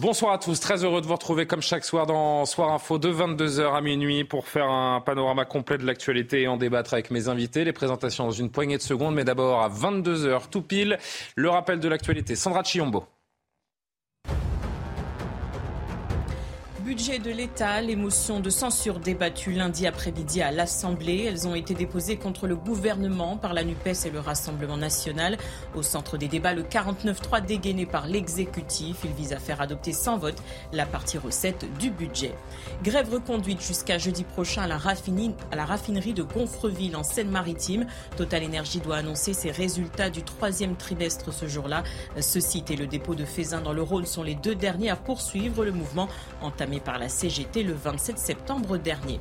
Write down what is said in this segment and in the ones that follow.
Bonsoir à tous, très heureux de vous retrouver comme chaque soir dans Soir Info de 22h à minuit pour faire un panorama complet de l'actualité et en débattre avec mes invités. Les présentations dans une poignée de secondes, mais d'abord à 22h tout pile, le rappel de l'actualité. Sandra Chiombo. Budget de l'État, les motions de censure débattues lundi après-midi à l'Assemblée. Elles ont été déposées contre le gouvernement par la NUPES et le Rassemblement national. Au centre des débats, le 49-3 dégainé par l'exécutif. Il vise à faire adopter sans vote la partie recette du budget. Grève reconduite jusqu'à jeudi prochain à la, raffinerie, à la raffinerie de Gonfreville en Seine-Maritime. Total Energy doit annoncer ses résultats du troisième trimestre ce jour-là. Ce site et le dépôt de Fézin dans le Rhône sont les deux derniers à poursuivre le mouvement entamé par la CGT le 27 septembre dernier.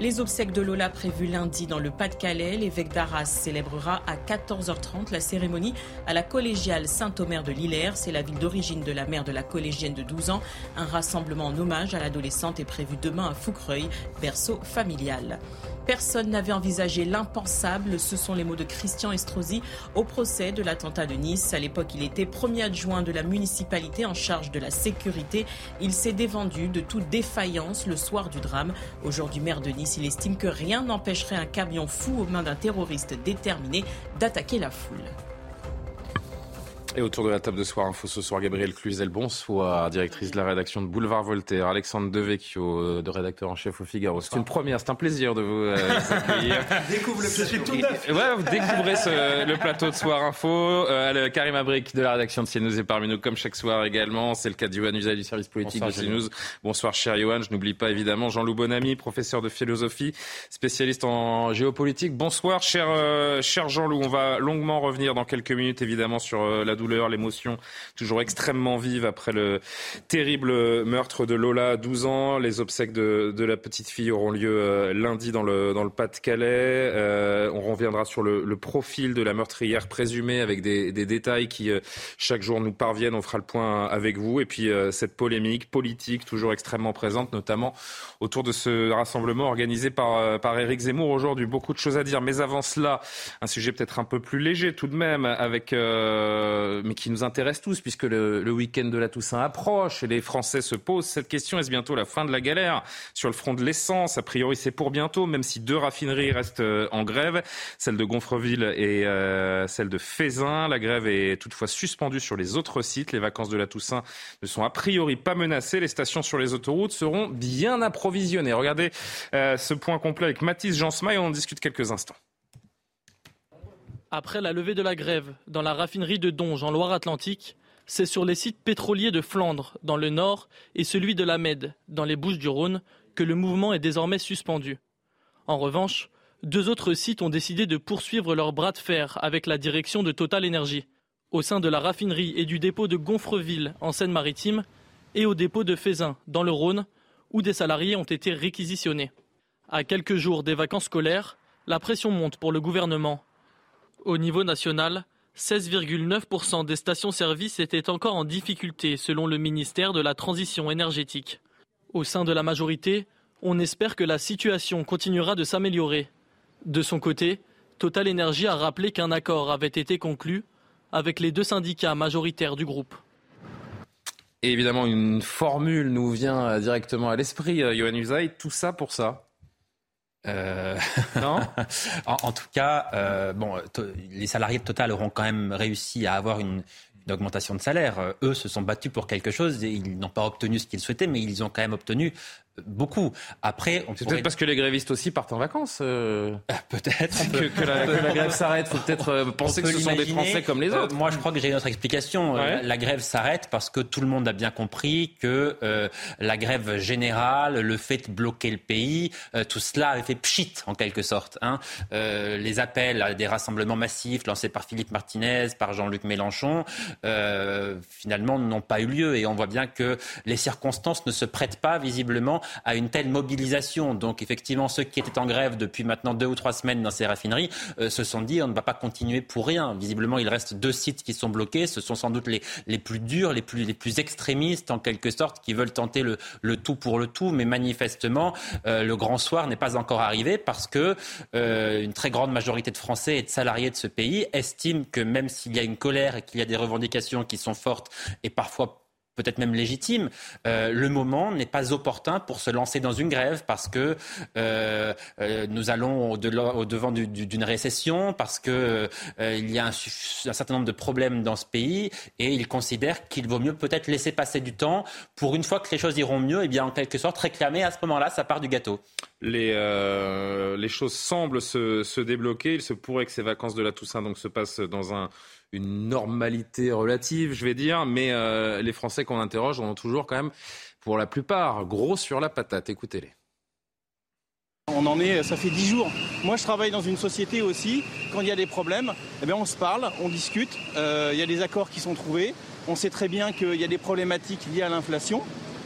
Les obsèques de Lola prévues lundi dans le Pas-de-Calais, l'évêque d'Arras célébrera à 14h30 la cérémonie à la collégiale Saint-Omer de Lillers. C'est la ville d'origine de la mère de la collégienne de 12 ans. Un rassemblement en hommage à l'adolescente est prévu demain à Foucreuil, berceau familial. Personne n'avait envisagé l'impensable. Ce sont les mots de Christian Estrosi au procès de l'attentat de Nice. À l'époque, il était premier adjoint de la municipalité en charge de la sécurité. Il s'est défendu de toute défaillance le soir du drame. Aujourd'hui, maire de Nice, il estime que rien n'empêcherait un camion fou aux mains d'un terroriste déterminé d'attaquer la foule. Et autour de la table de Soir Info ce soir, Gabriel Cluzel, bonsoir, directrice de la rédaction de Boulevard Voltaire, Alexandre Devecchio, euh, de rédacteur en chef au Figaro. C'est une première, c'est un plaisir de vous euh, accueillir. Découvre le plateau. Tout ouais, vous découvrez ce, le plateau de Soir Info. Euh, Karim Abric de la rédaction de CNews est parmi nous comme chaque soir également. C'est le cas d'Yohan Usaï du service politique bonsoir, de CNews. Bonsoir cher Yohan, je n'oublie pas évidemment Jean-Loup Bonamy, professeur de philosophie, spécialiste en géopolitique. Bonsoir cher, euh, cher Jean-Loup, on va longuement revenir dans quelques minutes évidemment sur euh, la douleur, l'émotion toujours extrêmement vive après le terrible meurtre de Lola, 12 ans. Les obsèques de, la petite fille auront lieu euh, lundi dans le, dans le Pas-de-Calais. Euh, on reviendra sur le, profil de la meurtrière présumée avec des, détails qui euh, chaque jour nous parviennent. On fera le point avec vous. Et puis cette polémique politique toujours extrêmement présente, notamment autour de ce rassemblement organisé par, par Éric Zemmour aujourd'hui. Beaucoup de choses à dire. Mais avant cela, un sujet peut-être un peu plus léger tout de même, avec, mais qui nous intéresse tous, puisque le, week-end de la Toussaint approche et les Français se posent cette question. Est-ce bientôt la fin de la galère sur le front de l'essence? A priori, c'est pour bientôt, même si deux raffineries restent euh, en grève, celle de Gonfreville et euh, celle de Fézin. La grève est toutefois suspendue sur les autres sites. Les vacances de la Toussaint ne sont a priori pas menacées. Les stations sur les autoroutes seront bien approvisionnées. Regardez euh, ce point complet avec Mathis Jansma et on en discute quelques instants. Après la levée de la grève dans la raffinerie de Donge en Loire-Atlantique, c'est sur les sites pétroliers de Flandre, dans le nord, et celui de la Med, dans les Bouches-du-Rhône, que le mouvement est désormais suspendu. En revanche, deux autres sites ont décidé de poursuivre leur bras de fer avec la direction de Total Energy, au sein de la raffinerie et du dépôt de Gonfreville, en Seine-Maritime, et au dépôt de Fézin, dans le Rhône, où des salariés ont été réquisitionnés. À quelques jours des vacances scolaires, la pression monte pour le gouvernement au niveau national, 16,9% des stations-service étaient encore en difficulté selon le ministère de la Transition énergétique. Au sein de la majorité, on espère que la situation continuera de s'améliorer. De son côté, Total Energy a rappelé qu'un accord avait été conclu avec les deux syndicats majoritaires du groupe. Évidemment, une formule nous vient directement à l'esprit, Johan Usaï, tout ça pour ça. Euh, non. en, en, tout cas, euh, bon, les salariés de Total auront quand même réussi à avoir une, une augmentation de salaire. Euh, eux se sont battus pour quelque chose. Et ils n'ont pas obtenu ce qu'ils souhaitaient, mais ils ont quand même obtenu beaucoup. Après, on c'est peut-être parce que les grévistes aussi partent en vacances. Euh... peut-être que, que, la, que, la, grève s'arrête. Faut peut-être euh, penser que ce sont des Français comme les autres. Euh, moi, je crois que j'ai une autre explication. Ouais. la grève s'arrête parce que tout le monde a bien compris que euh, la grève générale, le fait de bloquer le pays, tout cela avait fait pchit en quelque sorte. Hein. les appels à des rassemblements massifs lancés par Philippe Martinez, par Jean-Luc Mélenchon, finalement n'ont pas eu lieu et on voit bien que les circonstances ne se prêtent pas visiblement à une telle mobilisation. Donc effectivement, ceux qui étaient en grève depuis maintenant deux ou trois semaines dans ces raffineries euh, se sont dit on ne va pas continuer pour rien. Visiblement, il reste deux sites qui sont bloqués. Ce sont sans doute les, les plus durs, les plus, les plus extrémistes en quelque sorte, qui veulent tenter le, le tout pour le tout. Mais manifestement, euh, le grand soir n'est pas encore arrivé parce que euh, une très grande majorité de Français et de salariés de ce pays estiment que même s'il y a une colère et qu'il y a des revendications qui sont fortes et parfois peut-être même légitime, euh, le moment n'est pas opportun pour se lancer dans une grève parce que euh, euh, nous allons au, devant d'une récession, parce qu'il il y a un, certain nombre de problèmes dans ce pays et ils considèrent qu'il vaut mieux peut-être laisser passer du temps pour une fois que les choses iront mieux, et eh bien en quelque sorte réclamer à ce moment-là sa part du gâteau. Les, les choses semblent se, se, débloquer. Il se pourrait que ces vacances de la Toussaint donc se passent dans un une normalité relative, je vais dire, mais euh, les Français qu'on interroge ont toujours quand même, pour la plupart, gros sur la patate. Écoutez-les. On en est, ça fait dix jours. Moi, je travaille dans une société aussi. Quand il y a des problèmes, eh bien, on se parle, on discute. Euh, il y a des accords qui sont trouvés. On sait très bien qu'il y a des problématiques liées à l'inflation.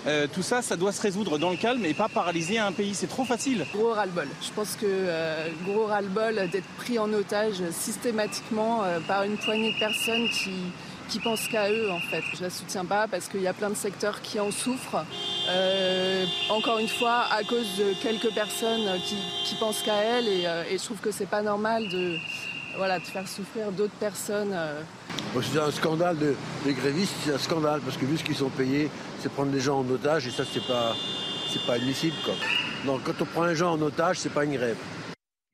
Euh, tout ça, ça doit se résoudre dans le calme et pas paralyser un pays. C'est trop facile. Gros ras-le-bol. Je pense que euh, gros ras-le-bol d'être pris en otage systématiquement euh, par une poignée de personnes qui, pensent qu'à eux en fait. Je la soutiens pas parce qu'il y a plein de secteurs qui en souffrent. encore une fois, à cause de quelques personnes qui, qui pensent qu'à elles et, et, je trouve que c'est pas normal de, voilà, de faire souffrir d'autres personnes. C'est un scandale de, des grévistes, c'est un scandale parce que vu ce qu'ils sont payés, c'est prendre les gens en otage et ça c'est pas c'est pas admissible quoi. Donc quand on prend les gens en otage, c'est pas une grève.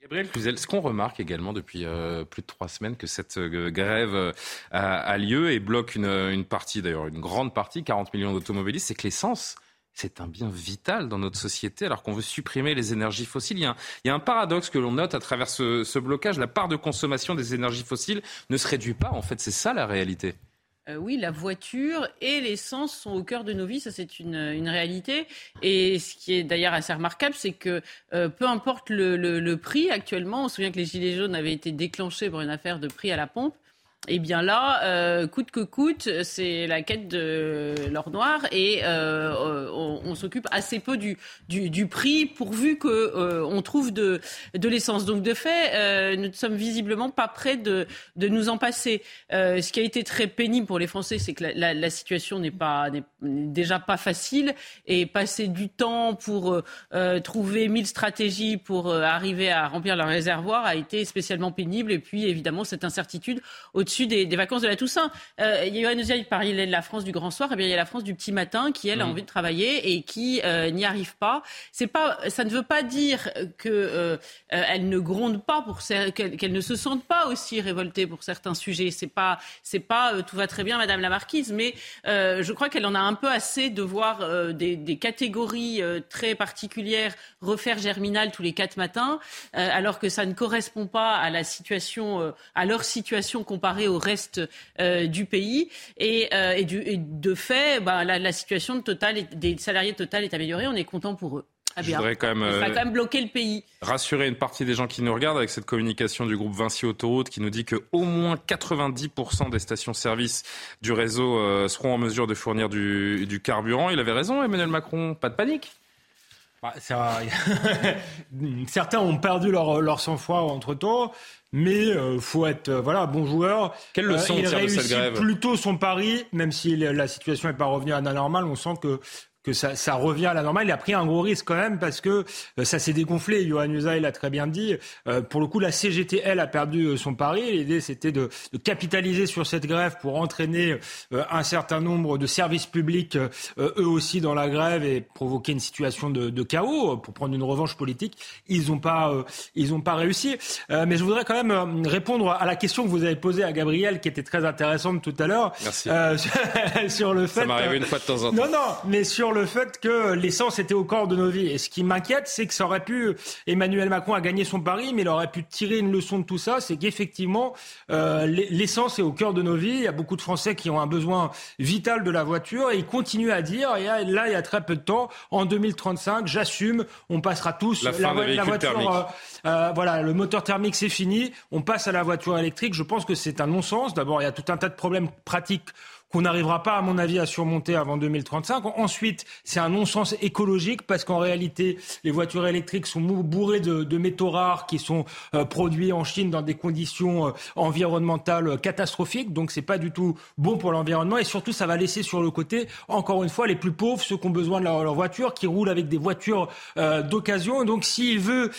Gabriel Cluzel, ce qu'on remarque également depuis euh, plus de trois semaines, que cette euh, grève euh, a, lieu et bloque une, une partie, d'ailleurs une grande partie, 40 millions d'automobilistes, c'est que l'essence c'est un bien vital dans notre société alors qu'on veut supprimer les énergies fossiles. Il y a un, paradoxe que l'on note à travers ce, blocage. La part de consommation des énergies fossiles ne se réduit pas. En fait, c'est ça la réalité. Euh, oui, la voiture et l'essence sont au cœur de nos vies, ça c'est une, réalité. Et ce qui est d'ailleurs assez remarquable, c'est que euh, peu importe le, prix actuellement, on se souvient que les Gilets jaunes avaient été déclenchés pour une affaire de prix à la pompe, et eh bien là, euh, coûte que coûte, c'est la quête de l'or noir et euh, on, s'occupe assez peu du, prix pourvu que euh, on trouve de, l'essence. Donc de fait, nous ne sommes visiblement pas prêts de, nous en passer. ce qui a été très pénible pour les Français, c'est que la, situation n'est pas déjà pas facile et passer du temps pour trouver mille stratégies pour arriver à remplir leur réservoir a été spécialement pénible. Et puis évidemment cette incertitude au-dessus des, vacances de la Toussaint. Euh, Yohann il parlait de la France du grand soir. et eh bien, il y a la France du petit matin qui, elle, a mm. envie de travailler et qui euh, n'y arrive pas. C'est pas, ça ne veut pas dire que euh, elle ne gronde pas pour qu'elle ne se sente pas aussi révoltée pour certains sujets. C'est pas, c'est pas tout va très bien, Madame la Marquise, mais je crois qu'elle en a un peu assez de voir des, des, catégories très particulières refaire Germinal tous les quatre matins, alors que ça ne correspond pas à la situation, à leur situation comparée au reste euh, du pays. Et, euh, de fait, bah, la, situation de Total, des salariés de Total est améliorée. On est content pour eux. Je voudrais quand même, ça a quand même bloqué le pays. Rassurer une partie des gens qui nous regardent avec cette communication du groupe Vinci Autoroute qui nous dit que au moins 90% des stations-service du réseau euh, seront en mesure de fournir du, carburant. Il avait raison, Emmanuel Macron. Pas de panique. Bah, Certains ont perdu leur, leur sang-froid entre temps mais euh, faut être euh, voilà bon joueur. Quelle leçon euh, il réussit de cette grève? plutôt son pari, même si la situation n'est pas revenue à la normale. On sent que que ça, ça, revient à la normale. Il a pris un gros risque quand même parce que euh, ça s'est dégonflé. Johan Usaï l'a très bien dit. Euh, pour le coup, la CGT, elle, a perdu euh, son pari. L'idée, c'était de, de, capitaliser sur cette grève pour entraîner un certain nombre de services publics, eux aussi, dans la grève et provoquer une situation de, de chaos pour prendre une revanche politique. Ils n'ont pas, ils ont pas réussi. mais je voudrais quand même répondre à la question que vous avez posée à Gabriel, qui était très intéressante tout à l'heure. Merci. sur le fait. Ça m'arrive une fois de temps en temps. Non, non, mais sur le fait que l'essence était au corps de nos vies. Et ce qui m'inquiète, c'est que ça aurait pu, Emmanuel Macron a gagné son pari, mais il aurait pu tirer une leçon de tout ça, c'est qu'effectivement, euh, l'essence est au cœur de nos vies. Il y a beaucoup de Français qui ont un besoin vital de la voiture et ils continuent à dire, et là, il y a très peu de temps, en 2035, j'assume, on passera tous la, la, voiture, euh, euh, voilà, le moteur thermique, c'est fini, on passe à la voiture électrique. Je pense que c'est un non-sens. D'abord, il y a tout un tas de problèmes pratiques qu'on n'arrivera pas, à mon avis, à surmonter avant 2035. Ensuite, c'est un non-sens écologique parce qu'en réalité, les voitures électriques sont bourrées de, métaux rares qui sont euh, produits en Chine dans des conditions euh, environnementales catastrophiques. Donc, c'est pas du tout bon pour l'environnement et surtout, ça va laisser sur le côté, encore une fois, les plus pauvres, ceux qui ont besoin de leur, voiture, qui roulent avec des voitures euh, d'occasion. Donc, s'il veut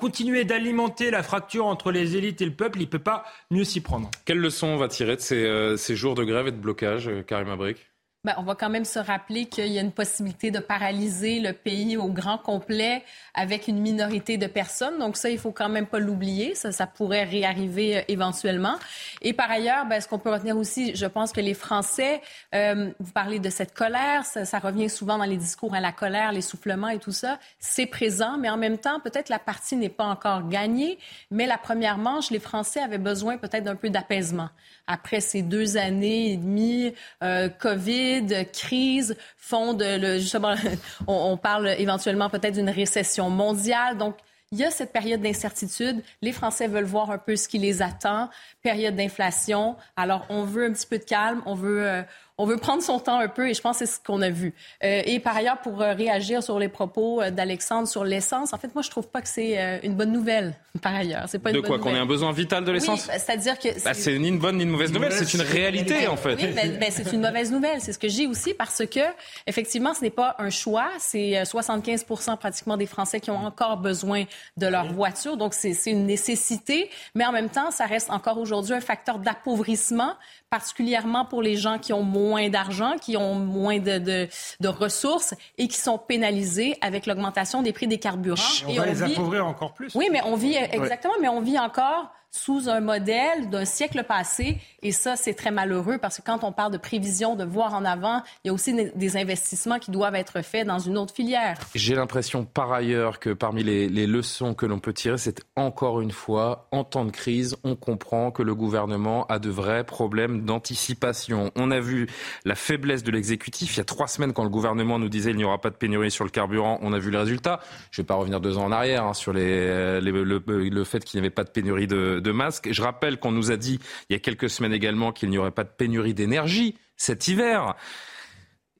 continuer d'alimenter la fracture entre les élites et le peuple, il peut pas mieux s'y prendre. Quelle leçon on va tirer de ces jours de grève et de blocage, Karim Abrik ben, on va quand même se rappeler qu'il y a une possibilité de paralyser le pays au grand complet avec une minorité de personnes. Donc ça, il faut quand même pas l'oublier. Ça, ça pourrait réarriver euh, éventuellement. Et par ailleurs, ben, ce qu'on peut retenir aussi, je pense que les Français, euh, vous parlez de cette colère, ça, revient souvent dans les discours à la colère, l'essoufflement et tout ça. C'est présent, mais en même temps, peut-être la partie n'est pas encore gagnée. Mais la première manche, les Français avaient besoin peut-être d'un peu d'apaisement après ces deux années et demie, euh, Covid, crise, fond de, le, justement, on, on parle éventuellement peut-être d'une récession mondiale. Donc, il y a cette période d'incertitude. Les Français veulent voir un peu ce qui les attend. Période d'inflation. Alors, on veut un petit peu de calme. On veut, euh, on veut prendre son temps un peu et je pense que c'est ce qu'on a vu. Euh, et par ailleurs, pour euh, réagir sur les propos euh, d'Alexandre sur l'essence, en fait, moi, je trouve pas que c'est une bonne nouvelle, par ailleurs. C'est pas une de quoi? Qu'on ait un besoin vital de l'essence? oui, C'est-à-dire que... Bah, c'est ni une bonne ni une mauvaise nouvelle, c'est une réalité, en fait. Oui, mais, mais c'est une mauvaise nouvelle. C'est ce que j'ai aussi parce que, effectivement, ce n'est pas un choix. C'est 75% pratiquement des Français qui ont encore besoin de leur voiture. Donc, c'est une nécessité. Mais en même temps, ça reste encore aujourd'hui un facteur d'appauvrissement particulièrement pour les gens qui ont moins d'argent, qui ont moins de, de, de, ressources et qui sont pénalisés avec l'augmentation des prix des carburants. on va les appauvrir encore plus. Oui, mais on vit exactement, mais on vit encore sous un modèle d'un siècle passé. Et ça, c'est très malheureux parce que quand on parle de prévision, de voir en avant, il y a aussi des investissements qui doivent être faits dans une autre filière. J'ai l'impression par ailleurs que parmi les, leçons que l'on peut tirer, c'est encore une fois, en temps de crise, on comprend que le gouvernement a de vrais problèmes d'anticipation. On a vu la faiblesse de l'exécutif. Il y a trois semaines, quand le gouvernement nous disait qu'il n'y aura pas de pénurie sur le carburant, on a vu le résultat. Je ne vais pas revenir deux ans en arrière hein, sur les, le, le, fait qu'il n'y avait pas de pénurie de, de masques. Je rappelle qu'on nous a dit il y a quelques semaines également qu'il n'y aurait pas de pénurie d'énergie cet hiver,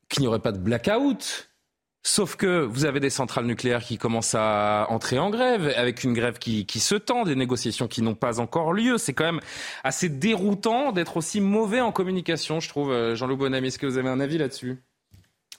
qu'il n'y aurait pas de blackout. Sauf que vous avez des centrales nucléaires qui commencent à entrer en grève, avec une grève qui, qui se tend, des négociations qui n'ont pas encore lieu. C'est quand même assez déroutant d'être aussi mauvais en communication, je trouve. Euh, Jean-Loup Bonamy, est-ce que vous avez un avis là-dessus?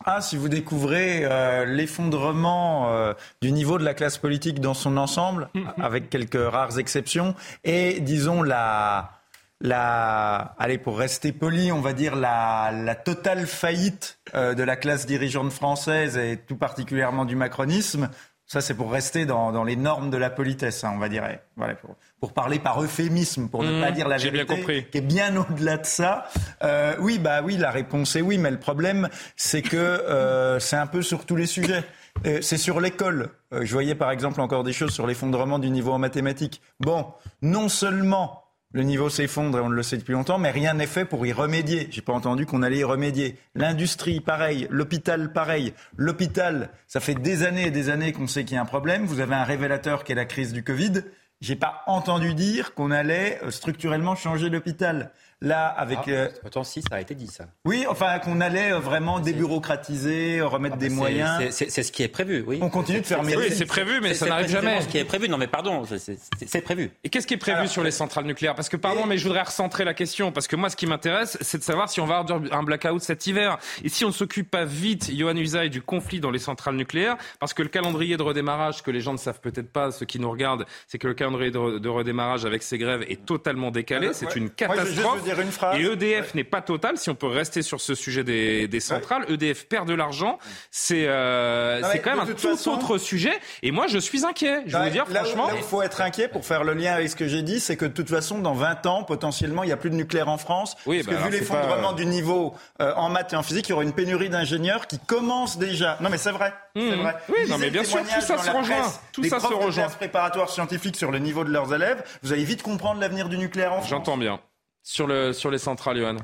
Ah, si vous découvrez euh, l'effondrement euh, du niveau de la classe politique dans son ensemble, avec quelques rares exceptions, et disons la, la, allez pour rester poli, on va dire la, la totale faillite euh, de la classe dirigeante française et tout particulièrement du macronisme. Ça, c'est pour rester dans, dans, les normes de la politesse, hein, on va dire. Voilà, pour, pour, parler par euphémisme, pour ne pas mmh, dire la vérité, bien compris. qui est bien au-delà de ça. Euh, oui, bah oui, la réponse est oui, mais le problème, c'est que euh, c'est un peu sur tous les sujets. Euh, c'est sur l'école. Euh, je voyais par exemple encore des choses sur l'effondrement du niveau en mathématiques. Bon, non seulement le niveau s'effondre et on le sait depuis longtemps, mais rien n'est fait pour y remédier. J'ai pas entendu qu'on allait y remédier. L'industrie, pareil. L'hôpital, pareil. L'hôpital, ça fait des années et des années qu'on sait qu'il y a un problème. Vous avez un révélateur qui est la crise du Covid. J'ai pas entendu dire qu'on allait euh, structurellement changer l'hôpital. Là, avec. Ah, euh... si, ça a été dit, ça. Oui, enfin, qu'on allait euh, vraiment débureaucratiser, remettre ah, des moyens. C'est ce qui est prévu, oui. On continue de fermer. Oui, c'est prévu, mais ça n'arrive jamais. ce qui est prévu. Non, mais pardon, c'est prévu. Et qu'est-ce qui est prévu sur les centrales nucléaires? Parce que, pardon, mais je voudrais recentrer la question. Parce que moi, ce qui m'intéresse, c'est de savoir si on va avoir un blackout cet hiver. Et si on ne s'occupe pas vite, Johan Usaï, du conflit dans les centrales nucléaires, parce que le calendrier de redémarrage, que les gens ne savent peut-être pas, ceux qui nous regardent, c'est que le calendrier de, redémarrage avec ces grèves est totalement décalé. C'est une catastrophe. Et EDF n'est pas total, si on peut rester sur ce sujet des, centrales. EDF perd de l'argent. C'est euh, quand même un tout autre sujet. Et moi, je suis inquiet. Je veux dire, franchement. Là où il faut être inquiet pour faire le lien avec ce que j'ai dit, c'est que de toute façon, dans 20 ans, potentiellement, il n'y a plus de nucléaire en France. Oui, parce que bah vu l'effondrement du niveau euh, en maths et en physique, il y aura une pénurie d'ingénieurs qui commence déjà. Non, mais c'est vrai. Mmh. vrai. Oui, non, mais bien sûr, tout ça se rejoint. Tout ça se rejoint. préparatoires scientifiques sur le niveau de leurs élèves, vous allez vite comprendre l'avenir du nucléaire en France. J'entends bien. Sur, le, sur les centrales, Johan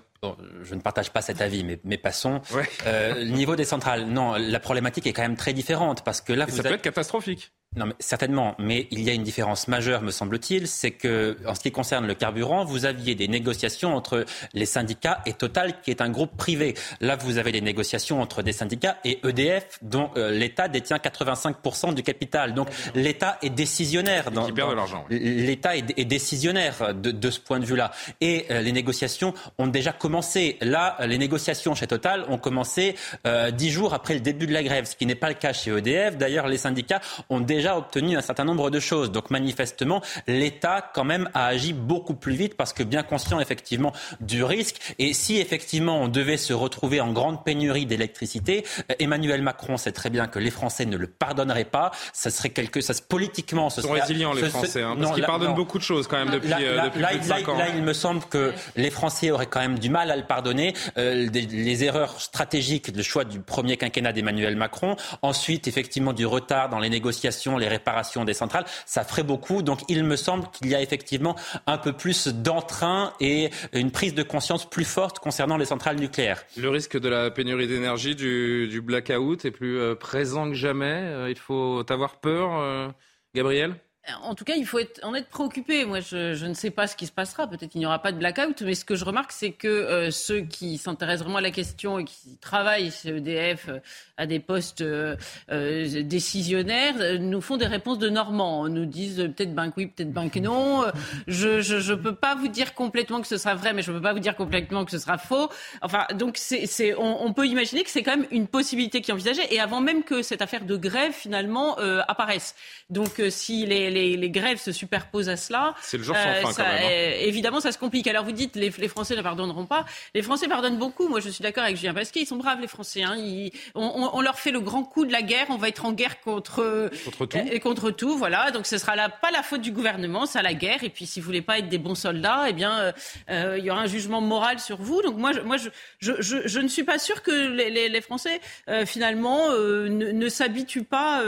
je ne partage pas cet avis, mais, mais passons. Euh, le niveau des centrales, non, la problématique est quand même très différente parce que là, ça peut être catastrophique. Non, mais certainement. Mais il y a une différence majeure, me semble-t-il, c'est que, en ce qui concerne le carburant, vous aviez des négociations entre les syndicats et Total, qui est un groupe privé. Là, vous avez des négociations entre des syndicats et EDF, dont euh, l'État détient 85% du capital. Donc, l'État est décisionnaire. Dans, de l'argent. L'État est, décisionnaire de, ce point de vue-là. Et euh, les négociations ont déjà commencé. Là, les négociations chez Total ont commencé euh, dix jours après le début de la grève, ce qui n'est pas le cas chez EDF. D'ailleurs, les syndicats ont déjà obtenu un certain nombre de choses. Donc manifestement, l'État quand même a agi beaucoup plus vite parce que bien conscient effectivement du risque. Et si effectivement on devait se retrouver en grande pénurie d'électricité, euh, Emmanuel Macron sait très bien que les Français ne le pardonneraient pas. Ça serait quelque, ça politiquement, ce Ils sont résilients les Français, hein, parce qu'ils pardonnent beaucoup de choses quand même depuis, là, euh, plus de 5 ans. Là, il me semble que les Français auraient quand même du mal à le pardonner. Euh, les erreurs stratégiques, le choix du premier quinquennat d'Emmanuel Macron, ensuite effectivement du retard dans les négociations les réparations des centrales, ça ferait beaucoup. Donc il me semble qu'il y a effectivement un peu plus d'entrain et une prise de conscience plus forte concernant les centrales nucléaires. Le risque de la pénurie d'énergie, du, blackout est plus euh, présent que jamais. Euh, il faut avoir peur, euh, Gabriel? En tout cas, il faut en être préoccupé. Moi, je, ne sais pas ce qui se passera. Peut-être qu'il n'y aura pas de blackout, mais ce que je remarque, c'est que ceux qui s'intéressent vraiment à la question et qui travaillent chez EDF à des postes euh, euh, décisionnaires euh, nous font des réponses de Normands. Nous disent peut-être ben oui, peut-être ben que non. Je je peux pas vous dire complètement que ce sera vrai, mais je peux pas vous dire complètement que ce sera faux. Enfin, donc c'est on, peut imaginer que c'est quand même une possibilité qui est envisagée et avant même que cette affaire de grève finalement apparaisse. Donc si les, les, les, grèves se superposent à cela, c'est le jour sans fin quand même. Hein. évidemment, ça se complique. Alors vous dites les, les Français ne pardonneront pas. Les Français pardonnent beaucoup. Moi, je suis d'accord avec Julien Pasquier. Ils sont braves les Français. Hein. Ils, on, on, leur fait le grand coup de la guerre. On va être en guerre contre, contre tout. Et contre tout, voilà. Donc ce sera là pas la faute du gouvernement, c'est la guerre. Et puis si vous voulez pas être des bons soldats, eh bien euh, euh, il y aura un jugement moral sur vous. Donc moi, je, moi, je, je, je, ne suis pas sûr que les, les, Français euh, finalement ne, ne s'habituent pas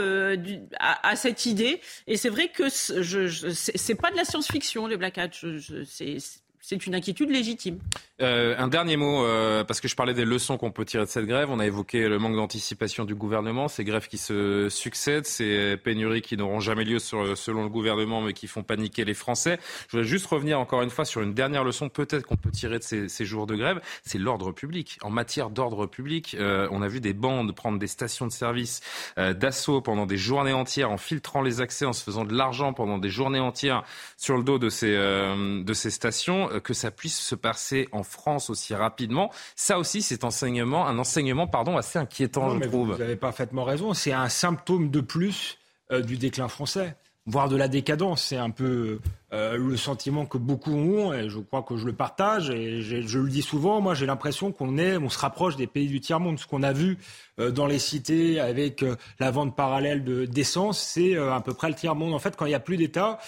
à, à, cette idée. Et c'est vrai que je, c'est pas de la science-fiction les Black Hats. c'est c'est une inquiétude légitime. Euh, un dernier mot, euh, parce que je parlais des leçons qu'on peut tirer de cette grève. On a évoqué le manque d'anticipation du gouvernement, ces grèves qui se succèdent, ces pénuries qui n'auront jamais lieu selon le gouvernement, mais qui font paniquer les Français. Je voudrais juste revenir encore une fois sur une dernière leçon, peut-être qu'on peut tirer de ces, jours de grève, c'est l'ordre public. En matière d'ordre public, euh, on a vu des bandes prendre des stations de service d'assaut pendant des journées entières, en filtrant les accès, en se faisant de l'argent pendant des journées entières sur le dos de ces stations, que ça puisse se passer en France aussi rapidement. Ça aussi, c'est enseignement, un enseignement pardon, assez inquiétant, je trouve. Vous avez parfaitement raison. C'est un symptôme de plus euh, du déclin français voire de la décadence. C'est un peu euh, le sentiment que beaucoup ont, et je crois que je le partage, et je le dis souvent, moi j'ai l'impression qu'on est, on se rapproche des pays du tiers-monde. Ce qu'on a vu euh, dans les cités avec euh, la vente parallèle d'essence, c'est à peu près le tiers-monde. En fait, quand il n'y a plus d'État,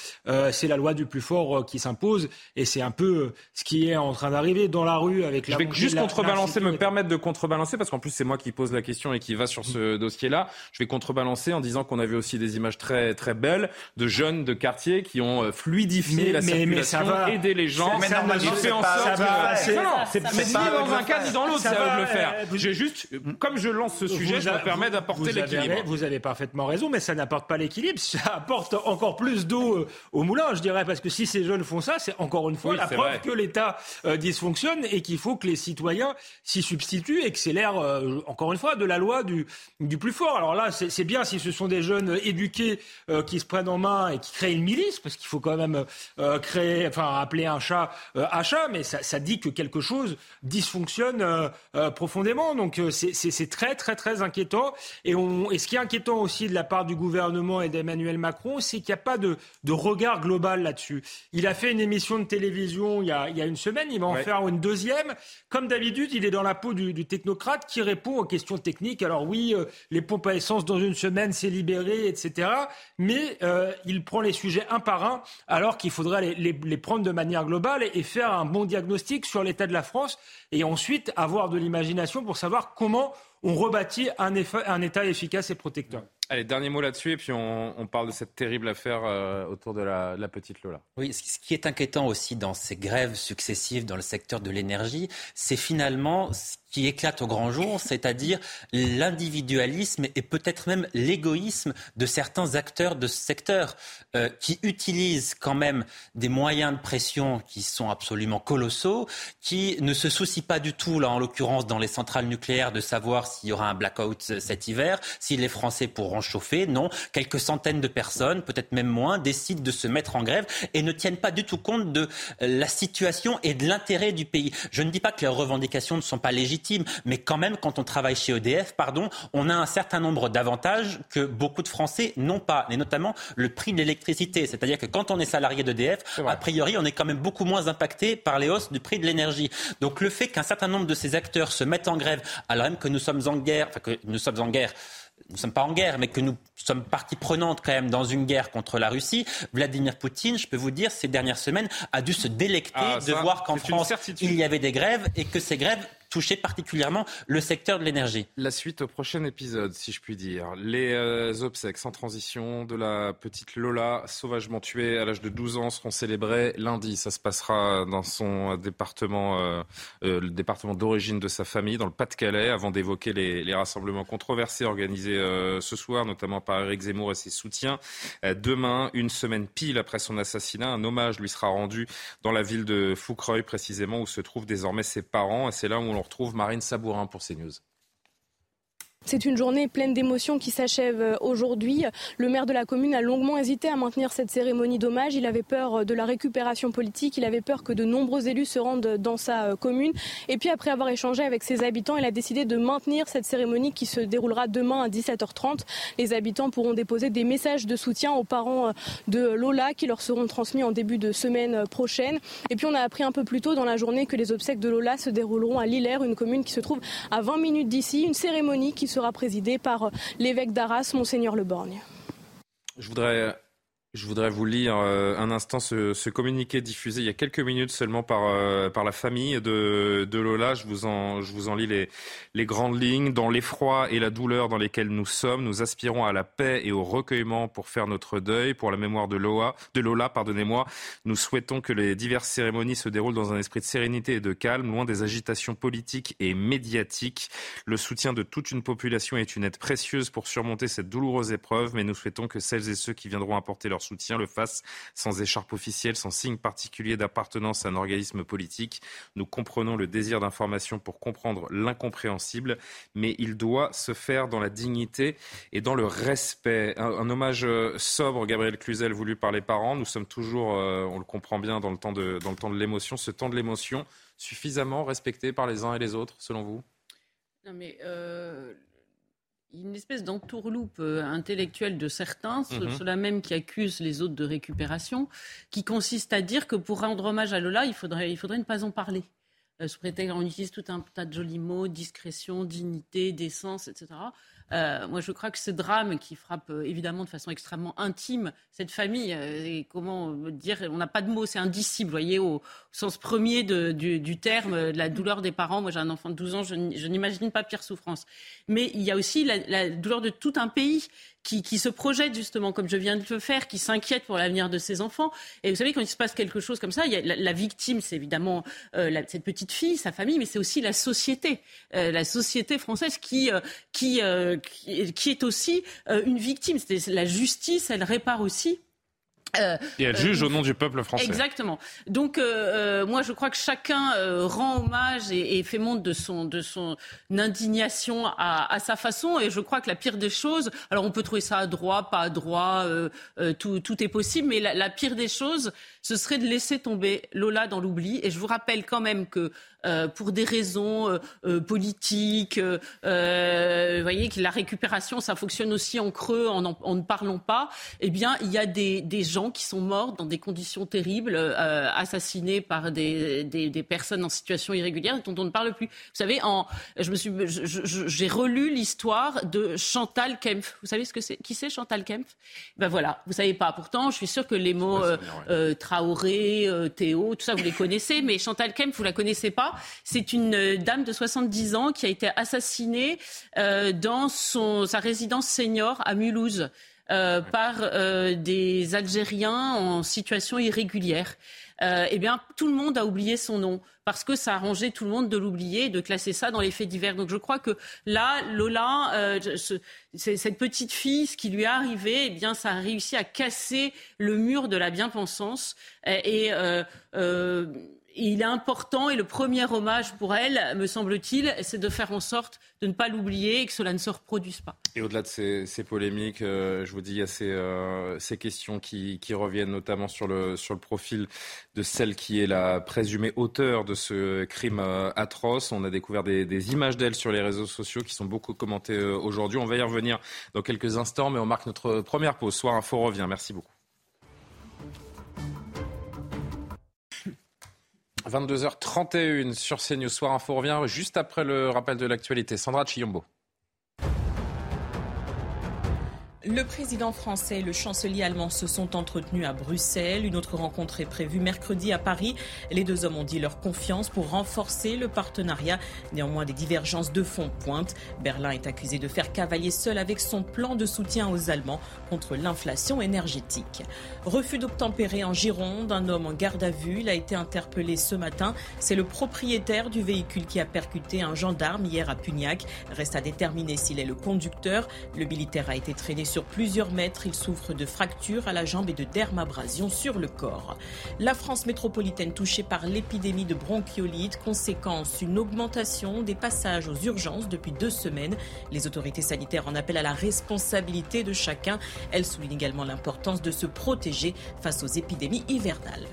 c'est la loi du plus fort qui s'impose, et c'est un peu ce qui est en train d'arriver dans la rue avec la... Je vais juste contrebalancer, me permettre de contrebalancer, parce qu'en plus c'est moi qui pose la question et qui va sur ce dossier-là. Je vais contrebalancer en disant qu'on avait aussi des images très, très belles de jeunes de quartier qui ont fluidifié fluidifier la circulation, aider les gens. Mais normalement, fait en sorte que... Non, c'est ni dans un cas ni dans l'autre, ça de le faire. J'ai juste, comme je lance ce sujet, je me permets d'apporter l'équilibre. Vous avez parfaitement raison, mais ça n'apporte pas l'équilibre. Ça apporte encore plus d'eau euh, au moulin, je dirais, parce que si ces jeunes font ça, c'est encore une fois la preuve que l'État euh, dysfonctionne et qu'il faut que les citoyens s'y substituent et que c'est l'air, euh, encore une fois, de la loi du, du plus fort. Alors là, c'est bien si ce sont des jeunes éduqués qui se prennent en main et qui créent une milice, parce qu'il faut quand même euh, créer, enfin appeler un chat euh, achat, mais ça, ça, dit que quelque chose dysfonctionne euh, profondément. Donc c'est très très très inquiétant. Et, on, et ce qui est inquiétant aussi de la part du gouvernement et d'Emmanuel Macron, c'est qu'il n'y a pas de, de regard global là-dessus. Il a fait une émission de télévision il y a, il y a une semaine, il va en faire une deuxième. Comme d'habitude, il est dans la peau du, du, technocrate qui répond aux questions techniques. Alors oui, les pompes à essence dans une semaine, c'est libéré, etc. Mais il prend les sujets un par un, alors qu'il faudrait les, prendre de manière globale et, faire un bon diagnostic sur l'état de la France et ensuite avoir de l'imagination pour savoir comment on rebâtit un, un État efficace et protecteur. Allez, dernier mot là-dessus, et puis on, parle de cette terrible affaire euh, autour de la, de la, petite Lola. Oui, ce qui est inquiétant aussi dans ces grèves successives dans le secteur de l'énergie, c'est finalement ce qui éclate au grand jour, c'est-à-dire l'individualisme et peut-être même l'égoïsme de certains acteurs de ce secteur euh, qui utilisent quand même des moyens de pression qui sont absolument colossaux, qui ne se soucient pas du tout, là en l'occurrence dans les centrales nucléaires, de savoir s'il y aura un blackout cet hiver, si les Français pourront chauffer. Non, quelques centaines de personnes, peut-être même moins, décident de se mettre en grève et ne tiennent pas du tout compte de la situation et de l'intérêt du pays. Je ne dis pas que les revendications ne sont pas légitimes mais quand même, quand on travaille chez EDF, pardon, on a un certain nombre d'avantages que beaucoup de Français n'ont pas, et notamment le prix de l'électricité. C'est-à-dire que quand on est salarié d'EDF, a priori, on est quand même beaucoup moins impacté par les hausses du prix de l'énergie. Donc le fait qu'un certain nombre de ces acteurs se mettent en grève, alors même que nous sommes en guerre, enfin que nous sommes en guerre, nous ne sommes pas en guerre, mais que nous sommes partie prenante quand même dans une guerre contre la Russie, Vladimir Poutine, je peux vous dire, ces dernières semaines, a dû se délecter ah, de voir qu'en France, il y avait des grèves et que ces grèves toucher particulièrement le secteur de l'énergie. La suite au prochain épisode, si je puis dire. Les euh, obsèques sans transition de la petite Lola, sauvagement tuée à l'âge de 12 ans, seront célébrées lundi. Ça se passera dans son département, euh, euh, le département d'origine de sa famille, dans le Pas-de-Calais, avant d'évoquer les, rassemblements controversés organisés ce soir, notamment par Eric Zemmour et ses soutiens. demain, une semaine pile après son assassinat, un hommage lui sera rendu dans la ville de Foucreuil, précisément, où se trouvent désormais ses parents. Et c'est là où on on retrouve Marine Sabourin pour CNews. C'est une journée pleine d'émotions qui s'achève euh, aujourd'hui. Le maire de la commune a longuement hésité à maintenir cette cérémonie d'hommage. Il avait peur euh, de la récupération politique, il avait peur que de nombreux élus se rendent dans sa euh, commune. Et puis après avoir échangé avec ses habitants, il a décidé de maintenir cette cérémonie qui se déroulera demain à 17h30. Les habitants pourront déposer des messages de soutien aux parents de Lola qui leur seront transmis en début de semaine prochaine. Et puis on a appris un peu plus tôt dans la journée que les obsèques de Lola se dérouleront à Lillers, une commune qui se trouve à 20 minutes d'ici. Une cérémonie qui sera présidé par euh, l'évêque d'Arras, Monseigneur Le Borgne. Je voudrais vous lire euh, un instant ce, communiqué diffusé il y a quelques minutes seulement par, euh, par la famille de, de Lola. Je vous, en, je vous en lis les, les grandes lignes. Dans l'effroi et la douleur dans lesquels nous sommes, nous aspirons à la paix et au recueillement pour faire notre deuil. Pour la mémoire de Lola, de Lola pardonnez-moi, nous souhaitons que les diverses cérémonies se déroulent dans un esprit de sérénité et de calme, loin des agitations politiques et médiatiques. Le soutien de toute une population est une aide précieuse pour surmonter cette douloureuse épreuve, mais nous souhaitons que celles et ceux qui viendront apporter leur soutien le fasse sans écharpe officielle, sans signe particulier d'appartenance à un organisme politique. Nous comprenons le désir d'information pour comprendre l'incompréhensible, mais il doit se faire dans la dignité et dans le respect. Un, hommage euh, sobre, Gabriel Cluzel, voulu par les parents. Nous sommes toujours, euh, on le comprend bien, dans le temps de, dans le temps de l'émotion. Ce temps de l'émotion, suffisamment respecté par les uns et les autres, selon vous? Non mais euh, une espèce d'entourloupe euh, intellectuelle de certains, mhm. ceux-là même qui accusent les autres de récupération, qui consiste à dire que pour rendre hommage à Lola, il faudrait, il faudrait ne pas en parler. Euh, sous prétexte, on utilise tout un tas de jolis mots, discrétion, dignité, décence, etc. Euh, moi, je crois que ce drame qui frappe euh, évidemment de façon extrêmement intime cette famille, euh, et comment dire, on n'a pas de mots, c'est indicible, voyez, au, sens premier du, terme, la douleur des parents. Moi, j'ai un enfant de 12 ans, je, n'imagine pas pire souffrance. Mais il y a aussi la douleur de tout un pays qui, qui, se projette justement, comme je viens de le faire, qui s'inquiète pour l'avenir de ses enfants. Et vous savez, quand il se passe quelque chose comme ça, il y a la, victime, c'est évidemment euh, cette petite fille, sa famille, mais c'est aussi la société, euh, la société française qui, euh, qui, qui, qui, est aussi une victime. La justice, elle répare aussi euh, et elle juge au nom du peuple français. Exactement. Donc, euh, euh, moi, je crois que chacun rend hommage et, fait montre de son, de son indignation à, sa façon. Et je crois que la pire des choses, alors on peut trouver ça à droit, pas à droit, tout, tout, est possible, mais la, la, pire des choses, ce serait de laisser tomber Lola dans l'oubli. Et je vous rappelle quand même que euh, pour des raisons euh, euh, politiques. vous voyez que la récupération, ça fonctionne aussi en creux, en, en, ne parlant pas. Eh bien, il y a des, des, gens qui sont morts dans des conditions terribles, assassinés par des, des, des, personnes en situation irrégulière dont on ne parle plus. Vous savez, en, je me suis, j'ai relu l'histoire de Chantal Kempf. Vous savez ce que c'est Qui c'est Chantal Kempf? Ben voilà, vous savez pas. Pourtant, je suis sûre que les mots Traoré, Théo, tout ça, vous les connaissez, mais Chantal Kempf, vous la connaissez pas. C'est une euh, dame de 70 ans qui a été assassinée euh, dans son, sa résidence senior à Mulhouse. Euh, par des Algériens en situation irrégulière. eh bien, tout le monde a oublié son nom parce que ça a arrangé tout le monde de l'oublier et de classer ça dans les faits divers. Donc je crois que là, Lola, cette petite fille, ce qui lui est arrivé, eh bien, ça a réussi à casser le mur de la bien-pensance et il est important et le premier hommage pour elle, me semble-t-il, c'est de faire en sorte de ne pas l'oublier et que cela ne se reproduise pas. Et au-delà de ces, polémiques, euh, je vous dis, il y a ces, euh, questions qui, reviennent notamment sur le, profil de celle qui est la présumée auteure de ce crime euh, atroce. On a découvert des, des images d'elle sur les réseaux sociaux qui sont beaucoup commentées aujourd'hui. On va y revenir dans quelques instants, mais on marque notre première pause. Soir Info revient. Merci beaucoup. 22h31 sur CNews Soir Info revient juste après le rappel de l'actualité. Sandra Chiombo. Le président français et le chancelier allemand se sont entretenus à Bruxelles. Une autre rencontre est prévue mercredi à Paris. Les deux hommes ont dit leur confiance pour renforcer le partenariat. Néanmoins, des divergences de fond pointent. Berlin est accusé de faire cavalier seul avec son plan de soutien aux Allemands contre l'inflation énergétique. Refus d'obtempérer en Gironde. Un homme en garde à vue. Il a été interpellé ce matin. C'est le propriétaire du véhicule qui a percuté un gendarme hier à Pugnac. Reste à déterminer s'il est le conducteur. Le militaire a été traîné sur plusieurs mètres. Il souffre de fractures à la jambe et de dermabrasion sur le corps. La France métropolitaine touchée par l'épidémie de bronchiolite. Conséquence, une augmentation des passages aux urgences depuis deux semaines. Les autorités sanitaires en appellent à la responsabilité de chacun. Elles soulignent également l'importance de se protéger face aux épidémies hivernales.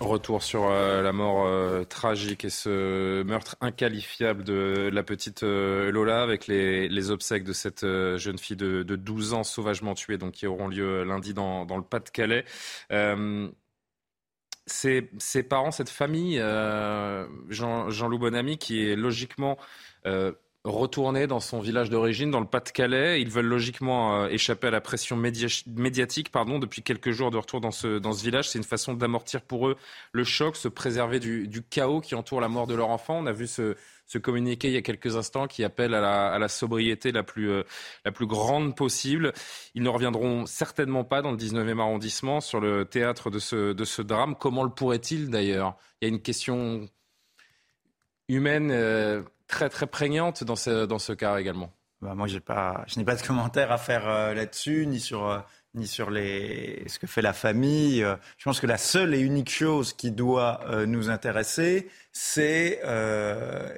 Retour sur euh, la mort euh, tragique et ce meurtre inqualifiable de la petite euh, Lola avec les, obsèques de cette jeune fille de, 12 ans sauvagement tuée, donc qui auront lieu lundi dans, le Pas-de-Calais. Ses, parents, cette famille, Jean, Jean-Loup Bonamy, qui est logiquement retourner dans son village d'origine, dans le Pas-de-Calais. Ils veulent logiquement euh, échapper à la pression médiatique pardon, depuis quelques jours de retour dans ce, dans ce village. C'est une façon d'amortir pour eux le choc, se préserver du, du, chaos qui entoure la mort de leur enfant. On a vu ce, ce communiqué il y a quelques instants qui appelle à la, à la sobriété la plus, euh, la plus grande possible. Ils ne reviendront certainement pas dans le 19e arrondissement sur le théâtre de ce, de ce drame. Comment le pourrait-il d'ailleurs? Il y a une question humaine. Euh, très très prégnante dans ce, dans ce cas également. Bah, moi, pas, je n'ai pas de commentaire à faire euh, là-dessus, ni sur, euh, ni sur les, ce que fait la famille. Euh, je pense que la seule et unique chose qui doit nous intéresser, c'est,